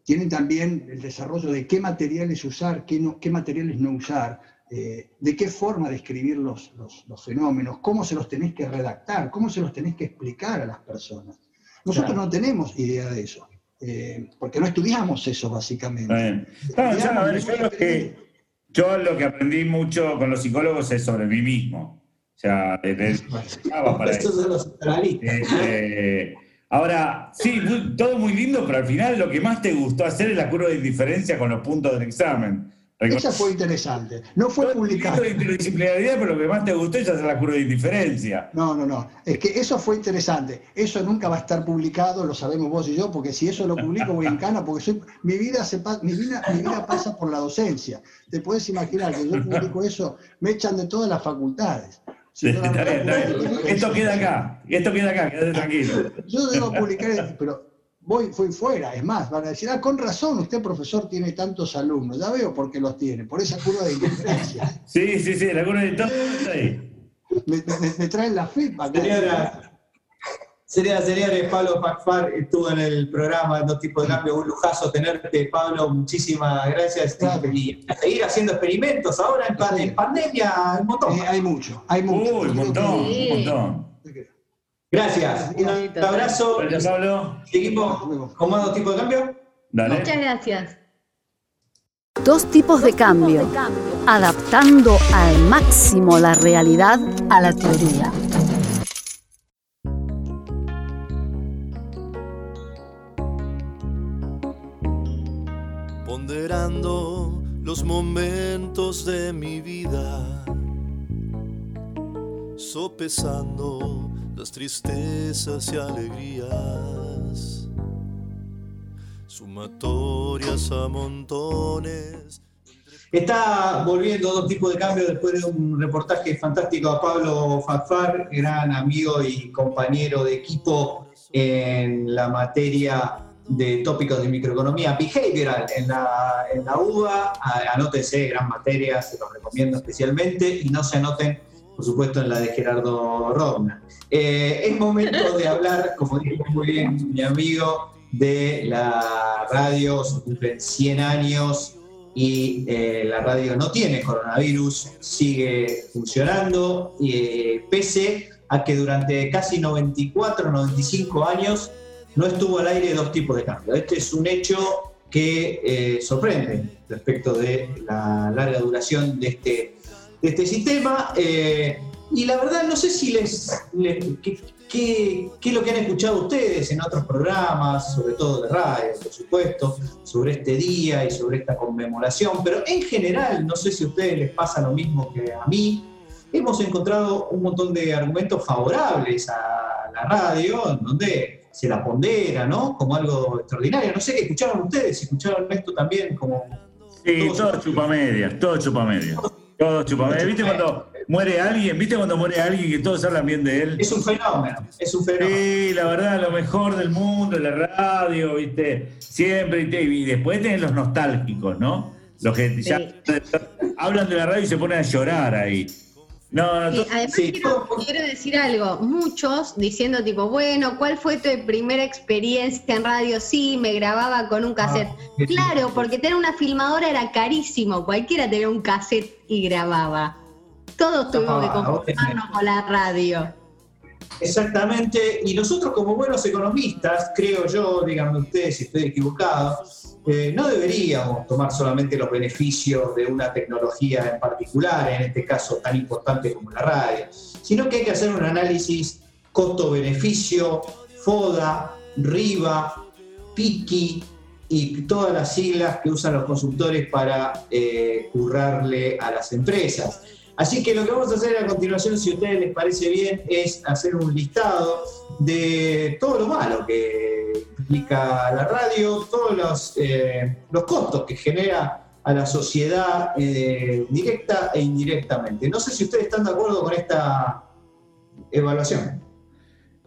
tienen también el desarrollo de qué materiales usar, qué, qué materiales no usar, eh, de qué forma describir los, los, fenómenos, cómo se los tenés que redactar, cómo se los tenés que explicar a las personas. Nosotros no tenemos idea de eso, eh, porque no estudiamos eso básicamente. yo, lo que, aprendí mucho con los psicólogos es sobre mí mismo. O sea, desde, para eso. Eh, ahora, sí, todo muy lindo, pero al final lo que más te gustó hacer es la curva de indiferencia con los puntos del examen. Esa fue interesante. No fue publicado. de interdisciplinaridad, pero lo que más te gustó es hacer la curva de indiferencia. No, no, no. Es que eso fue interesante. Eso nunca va a estar publicado, lo sabemos vos y yo, porque si eso lo publico voy en cana, porque soy, mi, vida se, mi, vida, mi vida pasa por la docencia. Te puedes imaginar que yo publico eso, me echan de todas las facultades. esto queda acá, esto queda acá, quédate tranquilo. Yo debo publicar, pero voy, fui fuera. Es más, van a decir, ah, con razón, usted profesor tiene tantos alumnos. Ya veo por qué los tiene, por esa curva de indiferencia. sí, sí, sí, la curva de indiferencia ahí. Me, me, traen la FIPA. Sería, señores, Pablo Facfar estuvo en el programa Dos Tipos de Cambio. Un lujazo tenerte, Pablo. Muchísimas gracias. Y a seguir haciendo experimentos ahora en, pandemia, un montón. hay mucho, hay mucho. un montón, un montón. Gracias. Un abrazo. Gracias, Pablo. Seguimos con más Dos Tipos de Cambio. Dale. Muchas gracias. Dos tipos de cambio, adaptando al máximo la realidad a la teoría. Ponderando los momentos de mi vida, sopesando las tristezas y alegrías sumatorias a montones. Está volviendo dos tipos de cambio después de un reportaje fantástico a Pablo Fafar, gran amigo y compañero de equipo en la materia de tópicos de microeconomía behavioral en la, en la UBA. Anótense, gran materia, se los recomiendo especialmente y no se anoten, por supuesto, en la de Gerardo Rogna. Eh, es momento de hablar, como dijo muy bien mi amigo, de la radio, se cumplen 100 años y eh, la radio no tiene coronavirus, sigue funcionando, eh, pese a que durante casi 94, 95 años no estuvo al aire dos tipos de cambio. Este es un hecho que eh, sorprende respecto de la larga duración de este, de este sistema. y la verdad no sé si les, ¿Qué, es lo que han escuchado ustedes en otros programas, sobre todo de radio, por supuesto, sobre este día y sobre esta conmemoración? Pero en general, no sé si a ustedes les pasa lo mismo que a mí, hemos encontrado un montón de argumentos favorables a la radio, en donde se la pondera, ¿no? Como algo extraordinario. No sé qué escucharon ustedes, si escucharon esto también como... Sí, todo chupamedias, todo chupamedias. Todo chupamedias. ¿Viste cuando muere alguien, ¿viste cuando muere alguien que todos hablan bien de él? Es un fenómeno, es un fenómeno. Sí, la verdad, lo mejor del mundo, la radio, ¿viste? Siempre, y después tienen los nostálgicos, ¿no? Los que ya hablan de la radio y se ponen a llorar ahí. No, además quiero, decir algo, muchos diciendo tipo, bueno, ¿cuál fue tu primera experiencia en radio? Sí, me grababa con un ah, cassette. claro, porque tener una filmadora era carísimo, cualquiera tenía un cassette y grababa. Todos tuvimos que conformarnos con la radio. Exactamente, y nosotros como buenos economistas, creo yo, díganme ustedes si estoy equivocado, eh, no deberíamos tomar solamente los beneficios de una tecnología en particular, en este caso tan importante como la radio, sino que hay que hacer un análisis costo-beneficio, FODA, RIVA, PIKI y todas las siglas que usan los consultores para eh, currarle a las empresas. Así que lo que vamos a hacer a continuación, si a ustedes les parece bien, es hacer un listado de todo lo malo que implica la radio, todos los, eh, los costos que genera a la sociedad eh, directa e indirectamente. No sé si ustedes están de acuerdo con esta evaluación.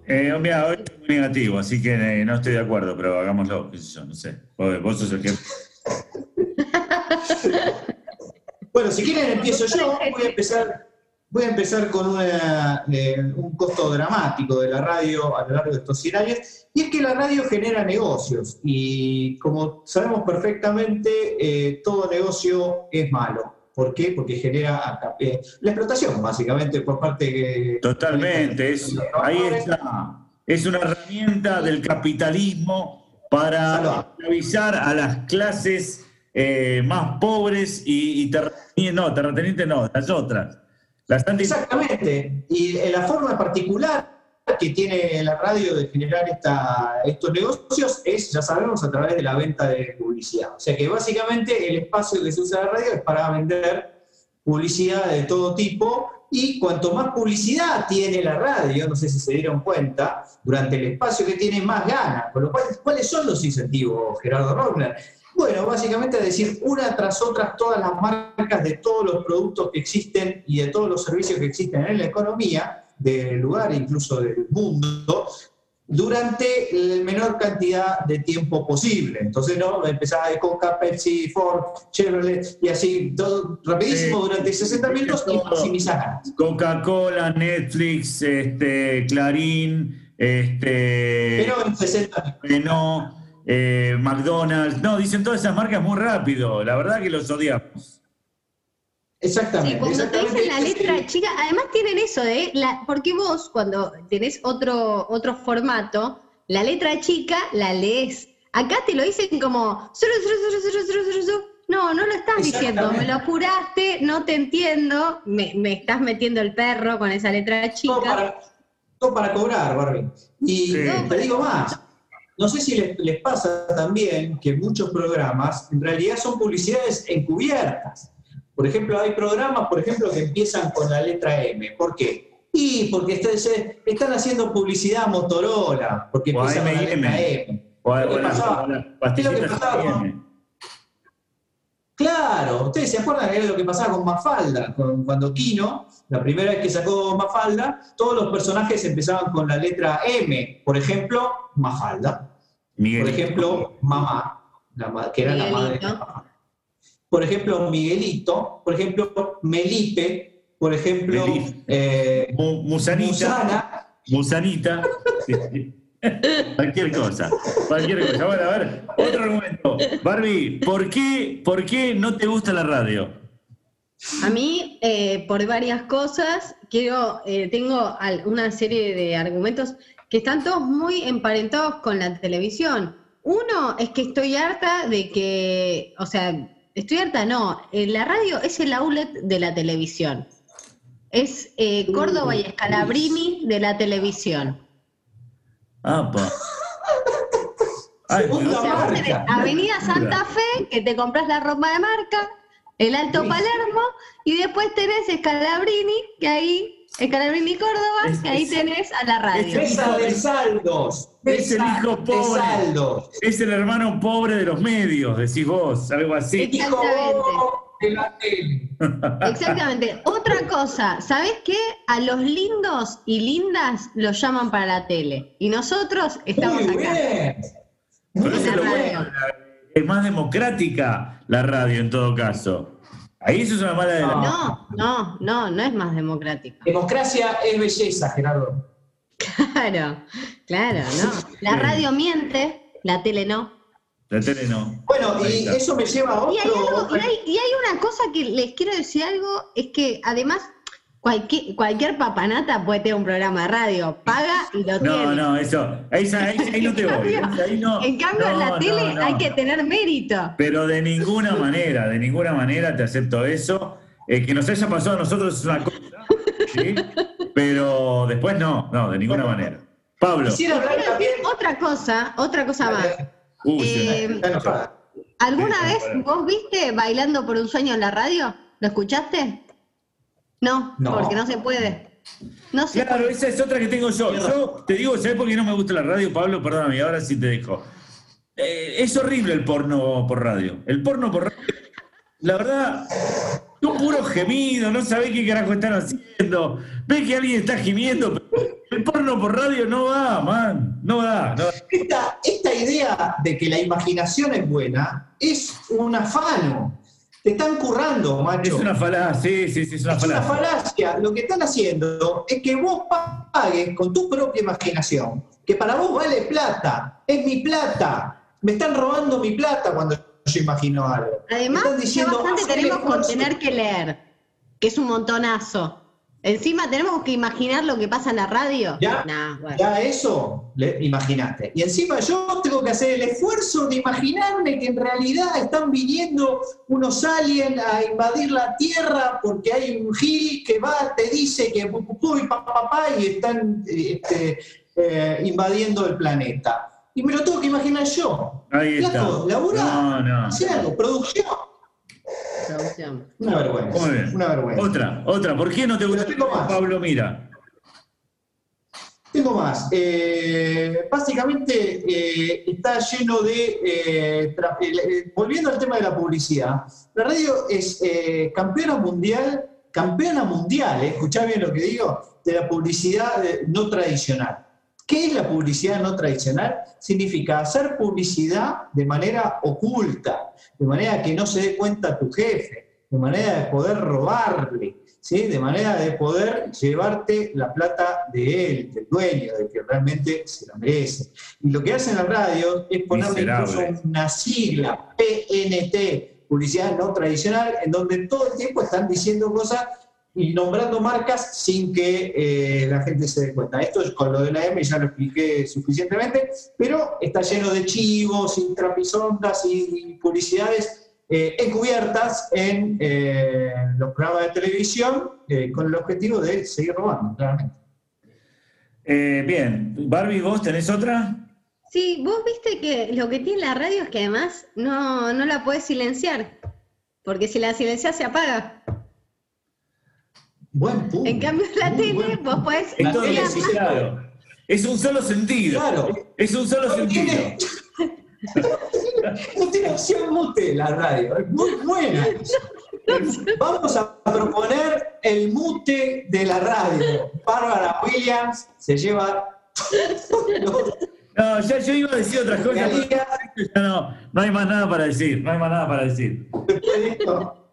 Eh, mira, hoy es muy negativo, así que eh, no estoy de acuerdo, pero hagámoslo, yo, no sé. Vos, sos el que... Bueno, si quieren empiezo yo, voy a empezar, voy a empezar con eh, un costo dramático de la radio a lo largo de estos 100 años, y es que la radio genera negocios, y como sabemos perfectamente, eh, todo negocio es malo. ¿Por qué? Porque genera eh, la explotación, básicamente, por parte de... Totalmente, es, ahí está. Es una herramienta del capitalismo para avisar a las clases eh, más pobres y, terratenientes, no, terratenientes no, las otras. Exactamente. Y la forma particular que tiene la radio de generar estos negocios es, ya sabemos, a través de la venta de publicidad. O sea que básicamente el espacio que se usa la radio es para vender publicidad de todo tipo y cuanto más publicidad tiene la radio, no sé si se dieron cuenta, durante el espacio que tiene más gana. Con lo cual, ¿cuáles son los incentivos, Gerardo Rogner? Bueno, básicamente decir una tras otra todas las marcas de todos los productos que existen y de todos los servicios que existen en la economía del lugar, incluso del mundo, durante la menor cantidad de tiempo posible. Entonces, ¿no? Empezaba de Coca, Pepsi, Ford, Chevrolet y así, todo rapidísimo durante 60 minutos y maximizar. Coca-Cola, Netflix, este, Clarín, este, Pero en 60 minutos. Renault, eh, McDonald's. No, dicen todas esas marcas muy rápido. La verdad que los odiamos. Exactamente. Sí, cuando te dicen la letra chica, además tienen eso de, la, porque vos cuando tenés otro, otro formato, la letra chica la lees. Acá te lo dicen como, no, no lo estás diciendo, me lo apuraste, no te entiendo, me, me estás metiendo el perro con esa letra todo chica. para, todo para cobrar, Barbie. Y Sí. te digo más, no sé si les, les pasa también que muchos programas en realidad son publicidades encubiertas. Por ejemplo, hay programas, por ejemplo, que empiezan con la letra M. ¿Por qué? Y porque se- están haciendo publicidad a Motorola, porque O empiezan con la letra M. O, Lo que pasaba- ¿qué es lo que pasaba con-. Claro, ustedes se acuerdan era lo que pasaba con Mafalda, con- cuando Kino, la primera vez que sacó Mafalda, todos los personajes empezaban con la letra M. Por ejemplo, Mafalda. Miguel. Por ejemplo, mamá, la que era la madre de mamá. Por ejemplo, Miguelito. Por ejemplo, Melipe. Por ejemplo, eh, Mu- Musanita. Musana. Musanita. Sí, sí. cualquier cosa. Cualquier cosa. Bueno, a ver, otro argumento. Barbie, ¿por qué, ¿por qué no te gusta la radio? A mí, eh, por varias cosas, quiero, eh, tengo una serie de argumentos que están todos muy emparentados con la televisión. Uno es que estoy harta de que, o sea, estoy harta, no, eh, la radio es el outlet de la televisión. Es eh, Córdoba y Scalabrini de la televisión. Apa. Ay, Segunda O sea, vos marca. tenés Avenida Santa Fe, que te compras la ropa de marca, el Alto. Palermo, y después tenés Scalabrini, que ahí, Scalabrini Córdoba, Es- que ahí es- tenés a la radio. es- Mesa de saldos. Es el hijo de pobre. saldos. Es el hermano pobre de los medios, decís vos, algo así. Hijo Exactamente. de la tele. Exactamente. Otra cosa, ¿sabés qué? A los lindos y lindas los llaman para la tele. Y nosotros estamos Muy acá. bien. Pero Muy eso es lo la bien. bueno, Es más democrática la radio en todo caso. Ahí eso es una mala de la... No, no, no, no es más democrático. Democracia es belleza, Gerardo. Claro, claro, no. La radio miente, la tele no. La tele no. Bueno, y eso me lleva a otro. Y hay, algo- y, hay, y hay una cosa que les quiero decir algo, es que además cualquier, cualquier papanata puede tener un programa de radio, paga y lo No, tiene. no, eso. Ahí, ahí, ahí no te voy. Ahí no, en cambio, en no, la no, tele no. hay que tener mérito. Pero de ninguna manera, de ninguna manera te acepto eso. Eh, que nos haya pasado a nosotros es una cosa, ¿sí? Pero después no, no, de ninguna manera. Pablo. Otra cosa, otra cosa más. Uy, Eh. ¿Alguna Sí, vez vos viste Bailando por un sueño en la radio? ¿Lo escuchaste? No, No. porque no se puede. No se Claro, puede. esa es otra que tengo yo. Yo te digo, ¿sabes por qué no me gusta la radio, Pablo? Perdóname, ahora sí te dejo. Eh, es horrible el porno por radio. El porno por radio, la verdad, un puro gemido, no sabés qué carajo están haciendo. Ves que alguien está gimiendo, pero el porno por radio no va, man. No da. No da. Esta, esta idea de que la imaginación es buena es un afano. Te están currando, macho. Es una falacia, sí, sí, sí, es una Es una falacia. falacia. Lo que están haciendo es que vos pagues con tu propia imaginación, que para vos vale plata, es mi plata. Me están robando mi plata cuando yo imagino algo. Además, ya diciendo, bastante "Haz el tenemos con esfuerzo". tener que leer, que es un montonazo. Encima tenemos que imaginar lo que pasa en la radio. Ya, Nah, bueno. Ya eso, le, imaginaste. Y encima yo tengo que hacer el esfuerzo de imaginarme que en realidad están viniendo unos aliens a invadir la Tierra porque hay un gil que va, te dice que pu, pu, pu, y pa, pa, pa, y están este, eh, invadiendo el planeta. Y me lo tengo que imaginar yo. Ahí está. Flaco, laburá, No, no. algo, producción. Una vergüenza. Muy bien. Una vergüenza. Otra, otra. ¿Por qué no te gusta Pero tengo más. Pablo Mira? Tengo más. Eh, básicamente eh, está lleno de... eh, eh, eh, volviendo al tema de la publicidad, la radio es eh, campeona mundial, campeona mundial, eh, escuchá bien lo que digo, de la publicidad eh, no tradicional. ¿Qué es la publicidad no tradicional? Significa hacer publicidad de manera oculta, de manera que no se dé cuenta tu jefe, de manera de poder robarle, ¿sí? de manera de poder llevarte la plata de él, del dueño, de que realmente se la merece. Y lo que hacen las radios es ponerle incluso una sigla, PNT, publicidad no tradicional, en donde todo el tiempo están diciendo cosas y nombrando marcas sin que eh, la gente se dé cuenta. Esto es con lo de la M, ya lo expliqué suficientemente, pero está lleno de chivos y trapisondas y, publicidades eh, encubiertas en eh, los programas de televisión con el objetivo de seguir robando, claramente. bien, Barbie, ¿vos tenés otra? Sí, vos viste que lo que tiene la radio es que además no, no la puedes silenciar, porque si la silencias se apaga. Buen punto. En cambio, la tele, vos podés. claro. Es un solo sentido. Claro. Es un solo sentido. no tiene opción mute la radio. Es muy buena. Vamos a proponer el mute de la radio. Bárbara Williams se lleva. No, ya yo iba a decir otras cosas. No, no hay más nada para decir. No hay más nada para decir.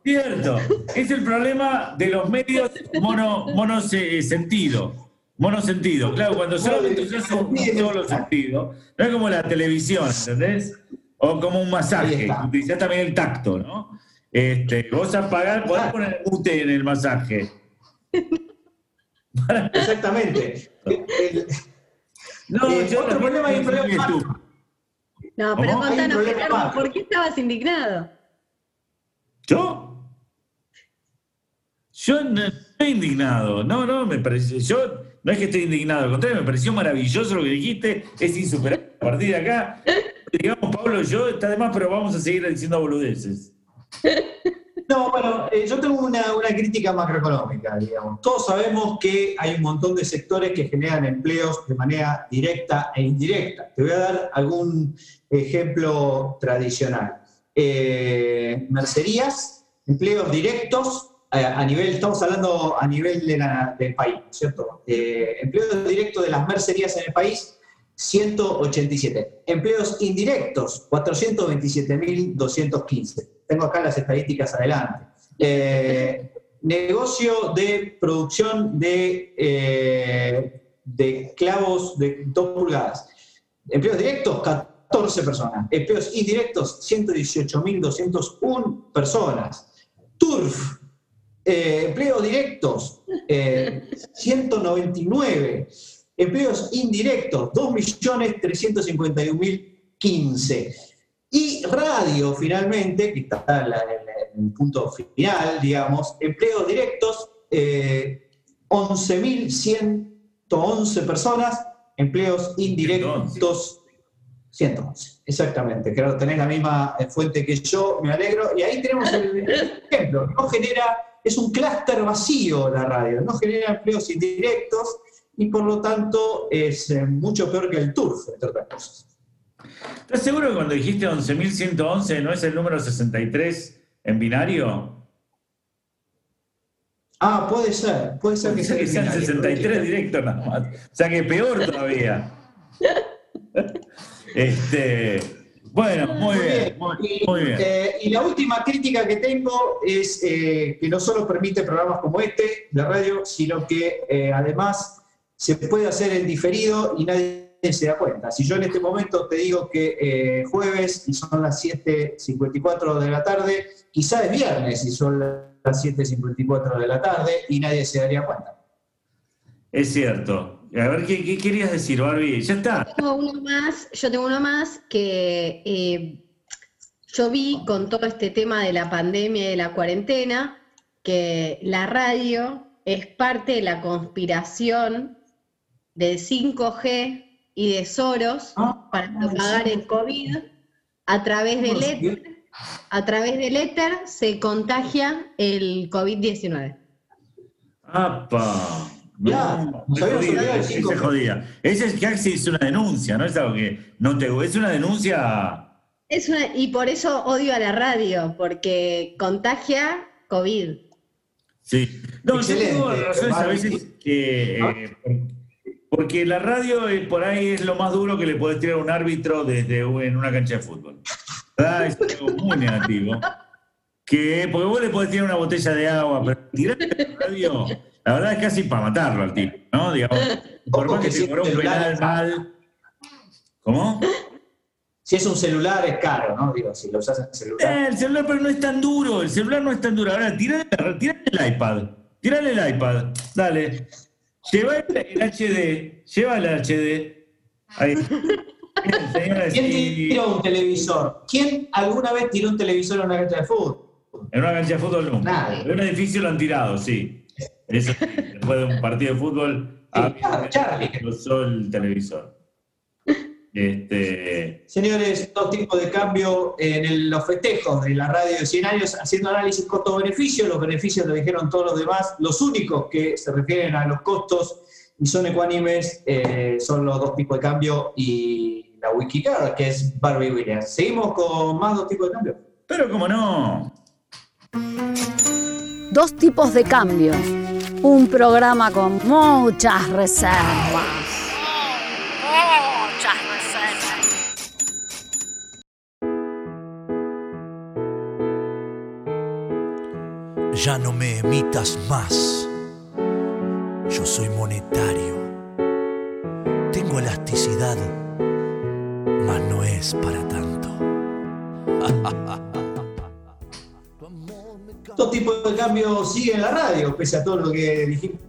Cierto, es el problema de los medios mono, mono sentido. Monosentido, claro, cuando solamente usas un solo sentido, no es como la televisión, ¿entendés? O como un masaje, utilizás también el tacto, ¿no? Este, vos apagás, podés poner el mute en el masaje. Exactamente. no, eh, yo otro problema hay un problema. No, pero contanos, ¿por qué estabas indignado? ¿Yo? Yo no estoy indignado, no, no, me parece, yo no es que esté indignado, al contrario, me pareció maravilloso lo que dijiste, es insuperable. A partir de acá, digamos, Pablo, yo está de más, pero vamos a seguir diciendo boludeces. No, bueno, eh, yo tengo una, crítica macroeconómica, digamos. Todos sabemos que hay un montón de sectores que generan empleos de manera directa e indirecta. Te voy a dar algún ejemplo tradicional. Eh, mercerías, empleos directos a nivel, estamos hablando a nivel del país, ¿cierto? Eh, empleos directos de las mercerías en el país, 187. Empleos indirectos, 427.215. Tengo acá las estadísticas adelante. Eh, negocio de producción de, eh, de clavos de 2 pulgadas. Empleos directos, 14 personas. Empleos indirectos, 118.201 personas. TURF, eh, empleos directos, 199. Eh, empleos indirectos, 2.351.015. Y radio, finalmente, que está en, el punto final, digamos, empleos directos, 11.111 eh, personas, empleos indirectos, 111. Exactamente, claro, tenés la misma fuente que yo, me alegro. Y ahí tenemos el ejemplo, no genera es un clúster vacío la radio, no genera empleos indirectos y por lo tanto es eh, mucho peor que el turf, entre otras cosas. ¿Estás seguro que cuando dijiste 11.111 no es el número 63 en binario? Ah, puede ser, puede ser que, sea que sean 63 directos nada más. O sea que peor todavía. este, bueno, muy, bien, muy, bien. Eh, y la última crítica que tengo es eh, que no solo permite programas como este de radio, sino que eh, además se puede hacer en diferido y nadie se da cuenta. Si yo en este momento te digo que jueves y son las 7.54 de la tarde, quizá es viernes y son las 7.54 de la tarde y nadie se daría cuenta. Es cierto. A ver, ¿qué, querías decir, Barbie? Ya está. Tengo uno más, yo tengo uno más que eh, yo vi con todo este tema de la pandemia y de la cuarentena, que la radio es parte de la conspiración de 5G y de Soros ah, para propagar el COVID a través del éter. A través del éter se contagia el COVID-19. ¡Apa! Ya, no, se jodía. Ese es casi es una denuncia, no es algo que no te es una denuncia. Es una, y por eso odio a la radio, porque contagia COVID. Sí. No, yo tengo razones a veces que, eh, Porque la radio eh, por ahí es lo más duro que le puede tirar a un árbitro desde en una cancha de fútbol. ¿Verdad? Es algo muy negativo. Que, porque vos le podés tirar una botella de agua, pero tirar la radio, la verdad es casi para matarlo al tipo, ¿no? Digamos, por más que te cobró un penal mal. ¿Cómo? Si es un celular es caro, ¿no? Digo, si lo usas en celular. Eh, el celular, pero no es tan duro, el celular no es tan duro. Ahora, tirale, tirale el iPad, tirale el iPad, dale. Lleva el, el HD, lleva el HD. Ahí. ¿Quién tiró un televisor? ¿Quién alguna vez tiró un televisor en una cancha de fútbol? En una cancha de fútbol nunca. Nadie. En un edificio lo han tirado, sí. Eso sí, después de un partido de fútbol, ah, claro, Charlie. lo usó el televisor. Este, Señores, dos tipos de cambio en el- los festejos de la radio de 100 años, haciendo análisis costo-beneficio. Los beneficios lo dijeron todos los demás. Los únicos que se refieren a los costos y son ecuánimes eh, son los dos tipos de cambio y la Wikicard, que es Barbie Williams. Seguimos con más dos tipos de cambio. pero como no, Dos tipos de cambio. Un programa con muchas reservas. Muchas reservas. Ya no me emitas más. Yo soy monetario. Tengo elasticidad, mas no es para tanto. Dos tipos de cambio siguen en la radio, pese a todo lo que dijimos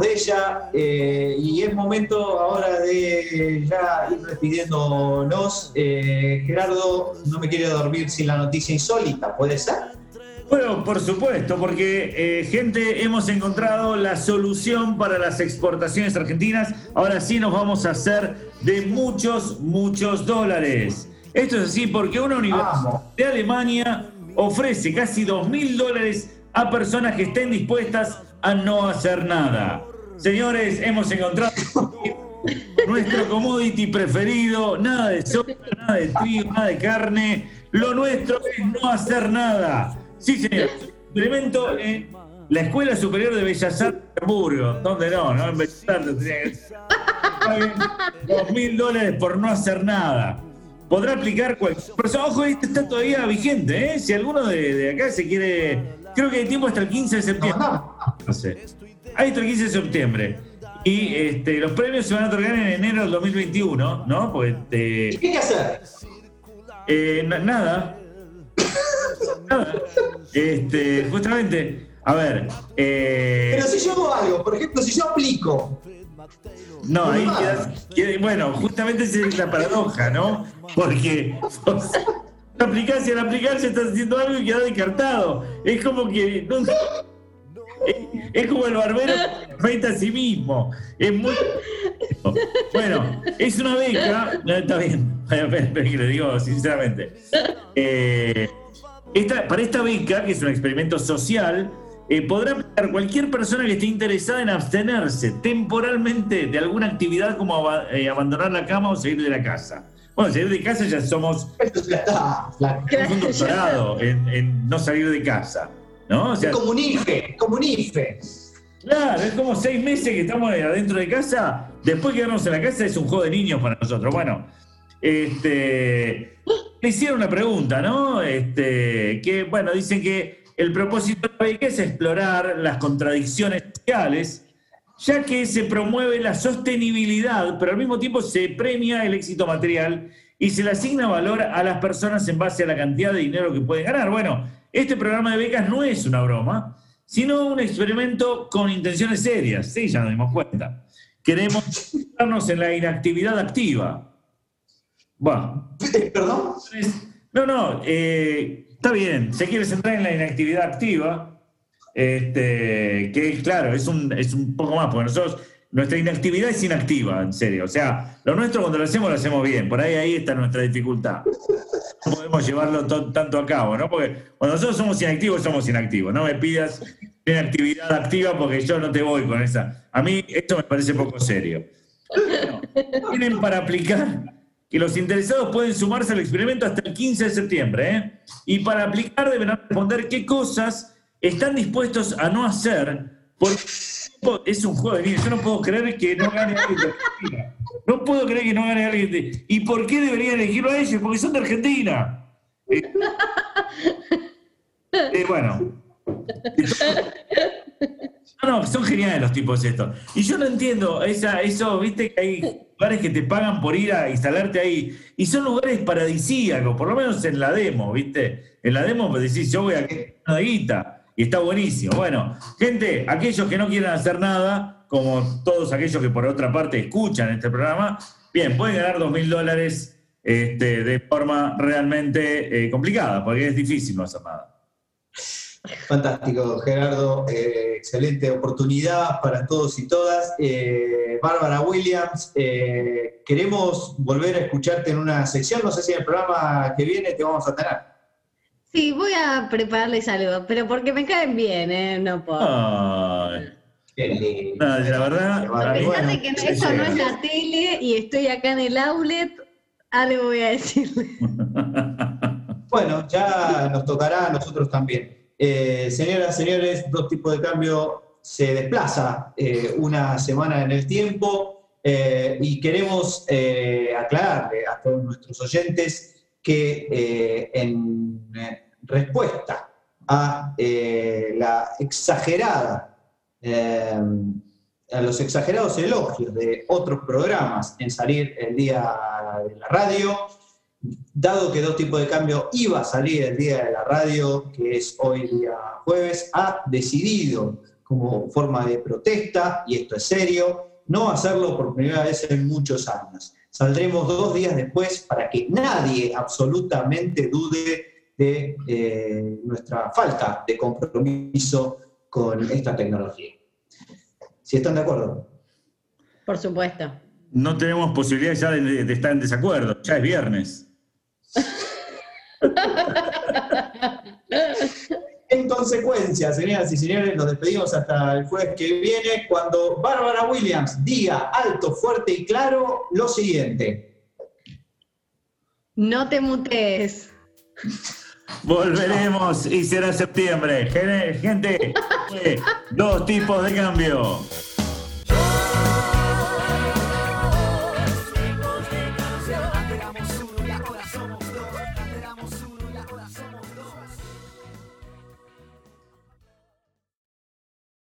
de ella. eh, y es momento ahora de ya ir despidiéndonos. Eh, Gerardo, no me quiero dormir sin la noticia insólita, ¿puede ser? Bueno, por supuesto, porque eh, gente, hemos encontrado la solución para las exportaciones argentinas. Ahora sí nos vamos a hacer de muchos, muchos dólares. Esto es así porque una universidad Vamos. de Alemania ofrece casi dos mil dólares a personas que estén dispuestas a no hacer nada. Señores, hemos encontrado nuestro commodity preferido, nada de soja, nada de trigo, nada de carne. Lo nuestro es no hacer nada. Sí, señor. Experimento en la Escuela Superior de Bellas Artes de Hamburgo. ¿Dónde no? No, en Bellas Artes Dos mil dólares por no hacer nada. Podrá aplicar cualquier persona. Ojo, este está todavía vigente, ¿eh? Si alguno de, de acá se quiere. Creo que hay tiempo hasta el 15 de septiembre. No sé. Hay hasta el 15 de septiembre. Y este, los premios se van a otorgar en enero del 2021, ¿no? Pues ¿Y este, qué hay que hacer? eh, na- nada. nada. Este, justamente, a ver. eh, Pero si yo hago algo, por ejemplo, si yo aplico, no, ahí quedas- queda- bueno, justamente esa es la paradoja, ¿no? Porque o sea, al aplicar, y al aplicar ya estás haciendo algo y queda descartado. Es como que. es, como el barbero que a sí mismo. Es muy. Bueno, es una beca. Está bien. Que le digo sinceramente. Eh, esta- para esta beca, que es un experimento social, eh, podrá aplicar cualquier persona que esté interesada en abstenerse temporalmente de alguna actividad como eh, abandonar la cama o salir de la casa. Bueno, salir de casa ya somos esto ya está, un doctorado en, en no salir de casa. ¿No? O sea, Es como un IFE, es como un IFE. Claro, es como seis meses que estamos adentro de casa. Después que quedarnos en la casa es un juego de niños para nosotros. Bueno, este, le hicieron una pregunta, ¿no? Este, que, bueno, dicen que el propósito de la beca es explorar las contradicciones sociales, ya que se promueve la sostenibilidad, pero al mismo tiempo se premia el éxito material y se le asigna valor a las personas en base a la cantidad de dinero que pueden ganar. Bueno, este programa de becas no es una broma, sino un experimento con intenciones serias. Sí, ya nos dimos cuenta. Queremos centrarnos en la inactividad activa. Bueno, ¿Perdón? no, no, eh, está bien, se quiere centrar en la inactividad activa, este, que claro, es un, es un poco más, porque nosotros, nuestra inactividad es inactiva, en serio. O sea, lo nuestro cuando lo hacemos, lo hacemos bien. Por ahí, ahí está nuestra dificultad. No podemos llevarlo to- tanto a cabo, ¿no? Porque cuando nosotros somos inactivos, somos inactivos. No me pidas inactividad activa porque yo no te voy con esa. A mí esto me parece poco serio. Bueno, tienen para aplicar que los interesados pueden sumarse al experimento hasta el 15 de septiembre. ¿eh? Y para aplicar deberán responder qué cosas están dispuestos a no hacer por es un juego de niños. Yo no puedo creer que no gane alguien de Argentina. No puedo creer que no gane alguien de. ¿Y por qué deberían elegirlo a ellos? Porque son de Argentina. Eh, eh, bueno. No, no, son geniales los tipos estos. Y yo no entiendo esa, eso, viste que hay lugares que te pagan por ir a instalarte ahí. Y son lugares paradisíacos, por lo menos en la demo, viste. En la demo pues decís, yo voy a una guita. Y está buenísimo. Bueno, gente, aquellos que no quieran hacer nada, como todos aquellos que por otra parte escuchan este programa, bien, pueden ganar dos mil dólares este, de forma realmente eh, complicada, porque es difícil no hacer nada. Fantástico, Gerardo. Eh, excelente oportunidad para todos y todas. Eh, Bárbara Williams, eh, queremos volver a escucharte en una sección. No sé si en el programa que viene te vamos a tener. Sí, voy a prepararles algo, pero porque me caen bien, ¿eh? No puedo. Ay. la verdad. A pesar de que eso no es la tele y estoy acá en el outlet, algo voy a decirle. bueno, ya nos tocará a nosotros también. Eh, señoras, señores, dos tipos de cambio. Se desplaza eh, una semana en el tiempo eh, y queremos aclararle a todos nuestros oyentes que en respuesta a la exagerada, a los exagerados elogios de otros programas en salir el día de la radio, dado que dos tipos de cambio iba a salir el día de la radio, que es hoy día jueves, ha decidido como forma de protesta, y esto es serio, no hacerlo por primera vez en muchos años. Saldremos dos días después para que nadie absolutamente dude de eh, nuestra falta de compromiso con esta tecnología. ¿Si están de acuerdo? Por supuesto. No tenemos posibilidad ya de estar en desacuerdo, ya es viernes. En consecuencia, señoras y señores, nos despedimos hasta el jueves que viene cuando Bárbara Williams diga alto, fuerte y claro lo siguiente. No te mutes. Volveremos y será septiembre. Gente, dos tipos de cambio.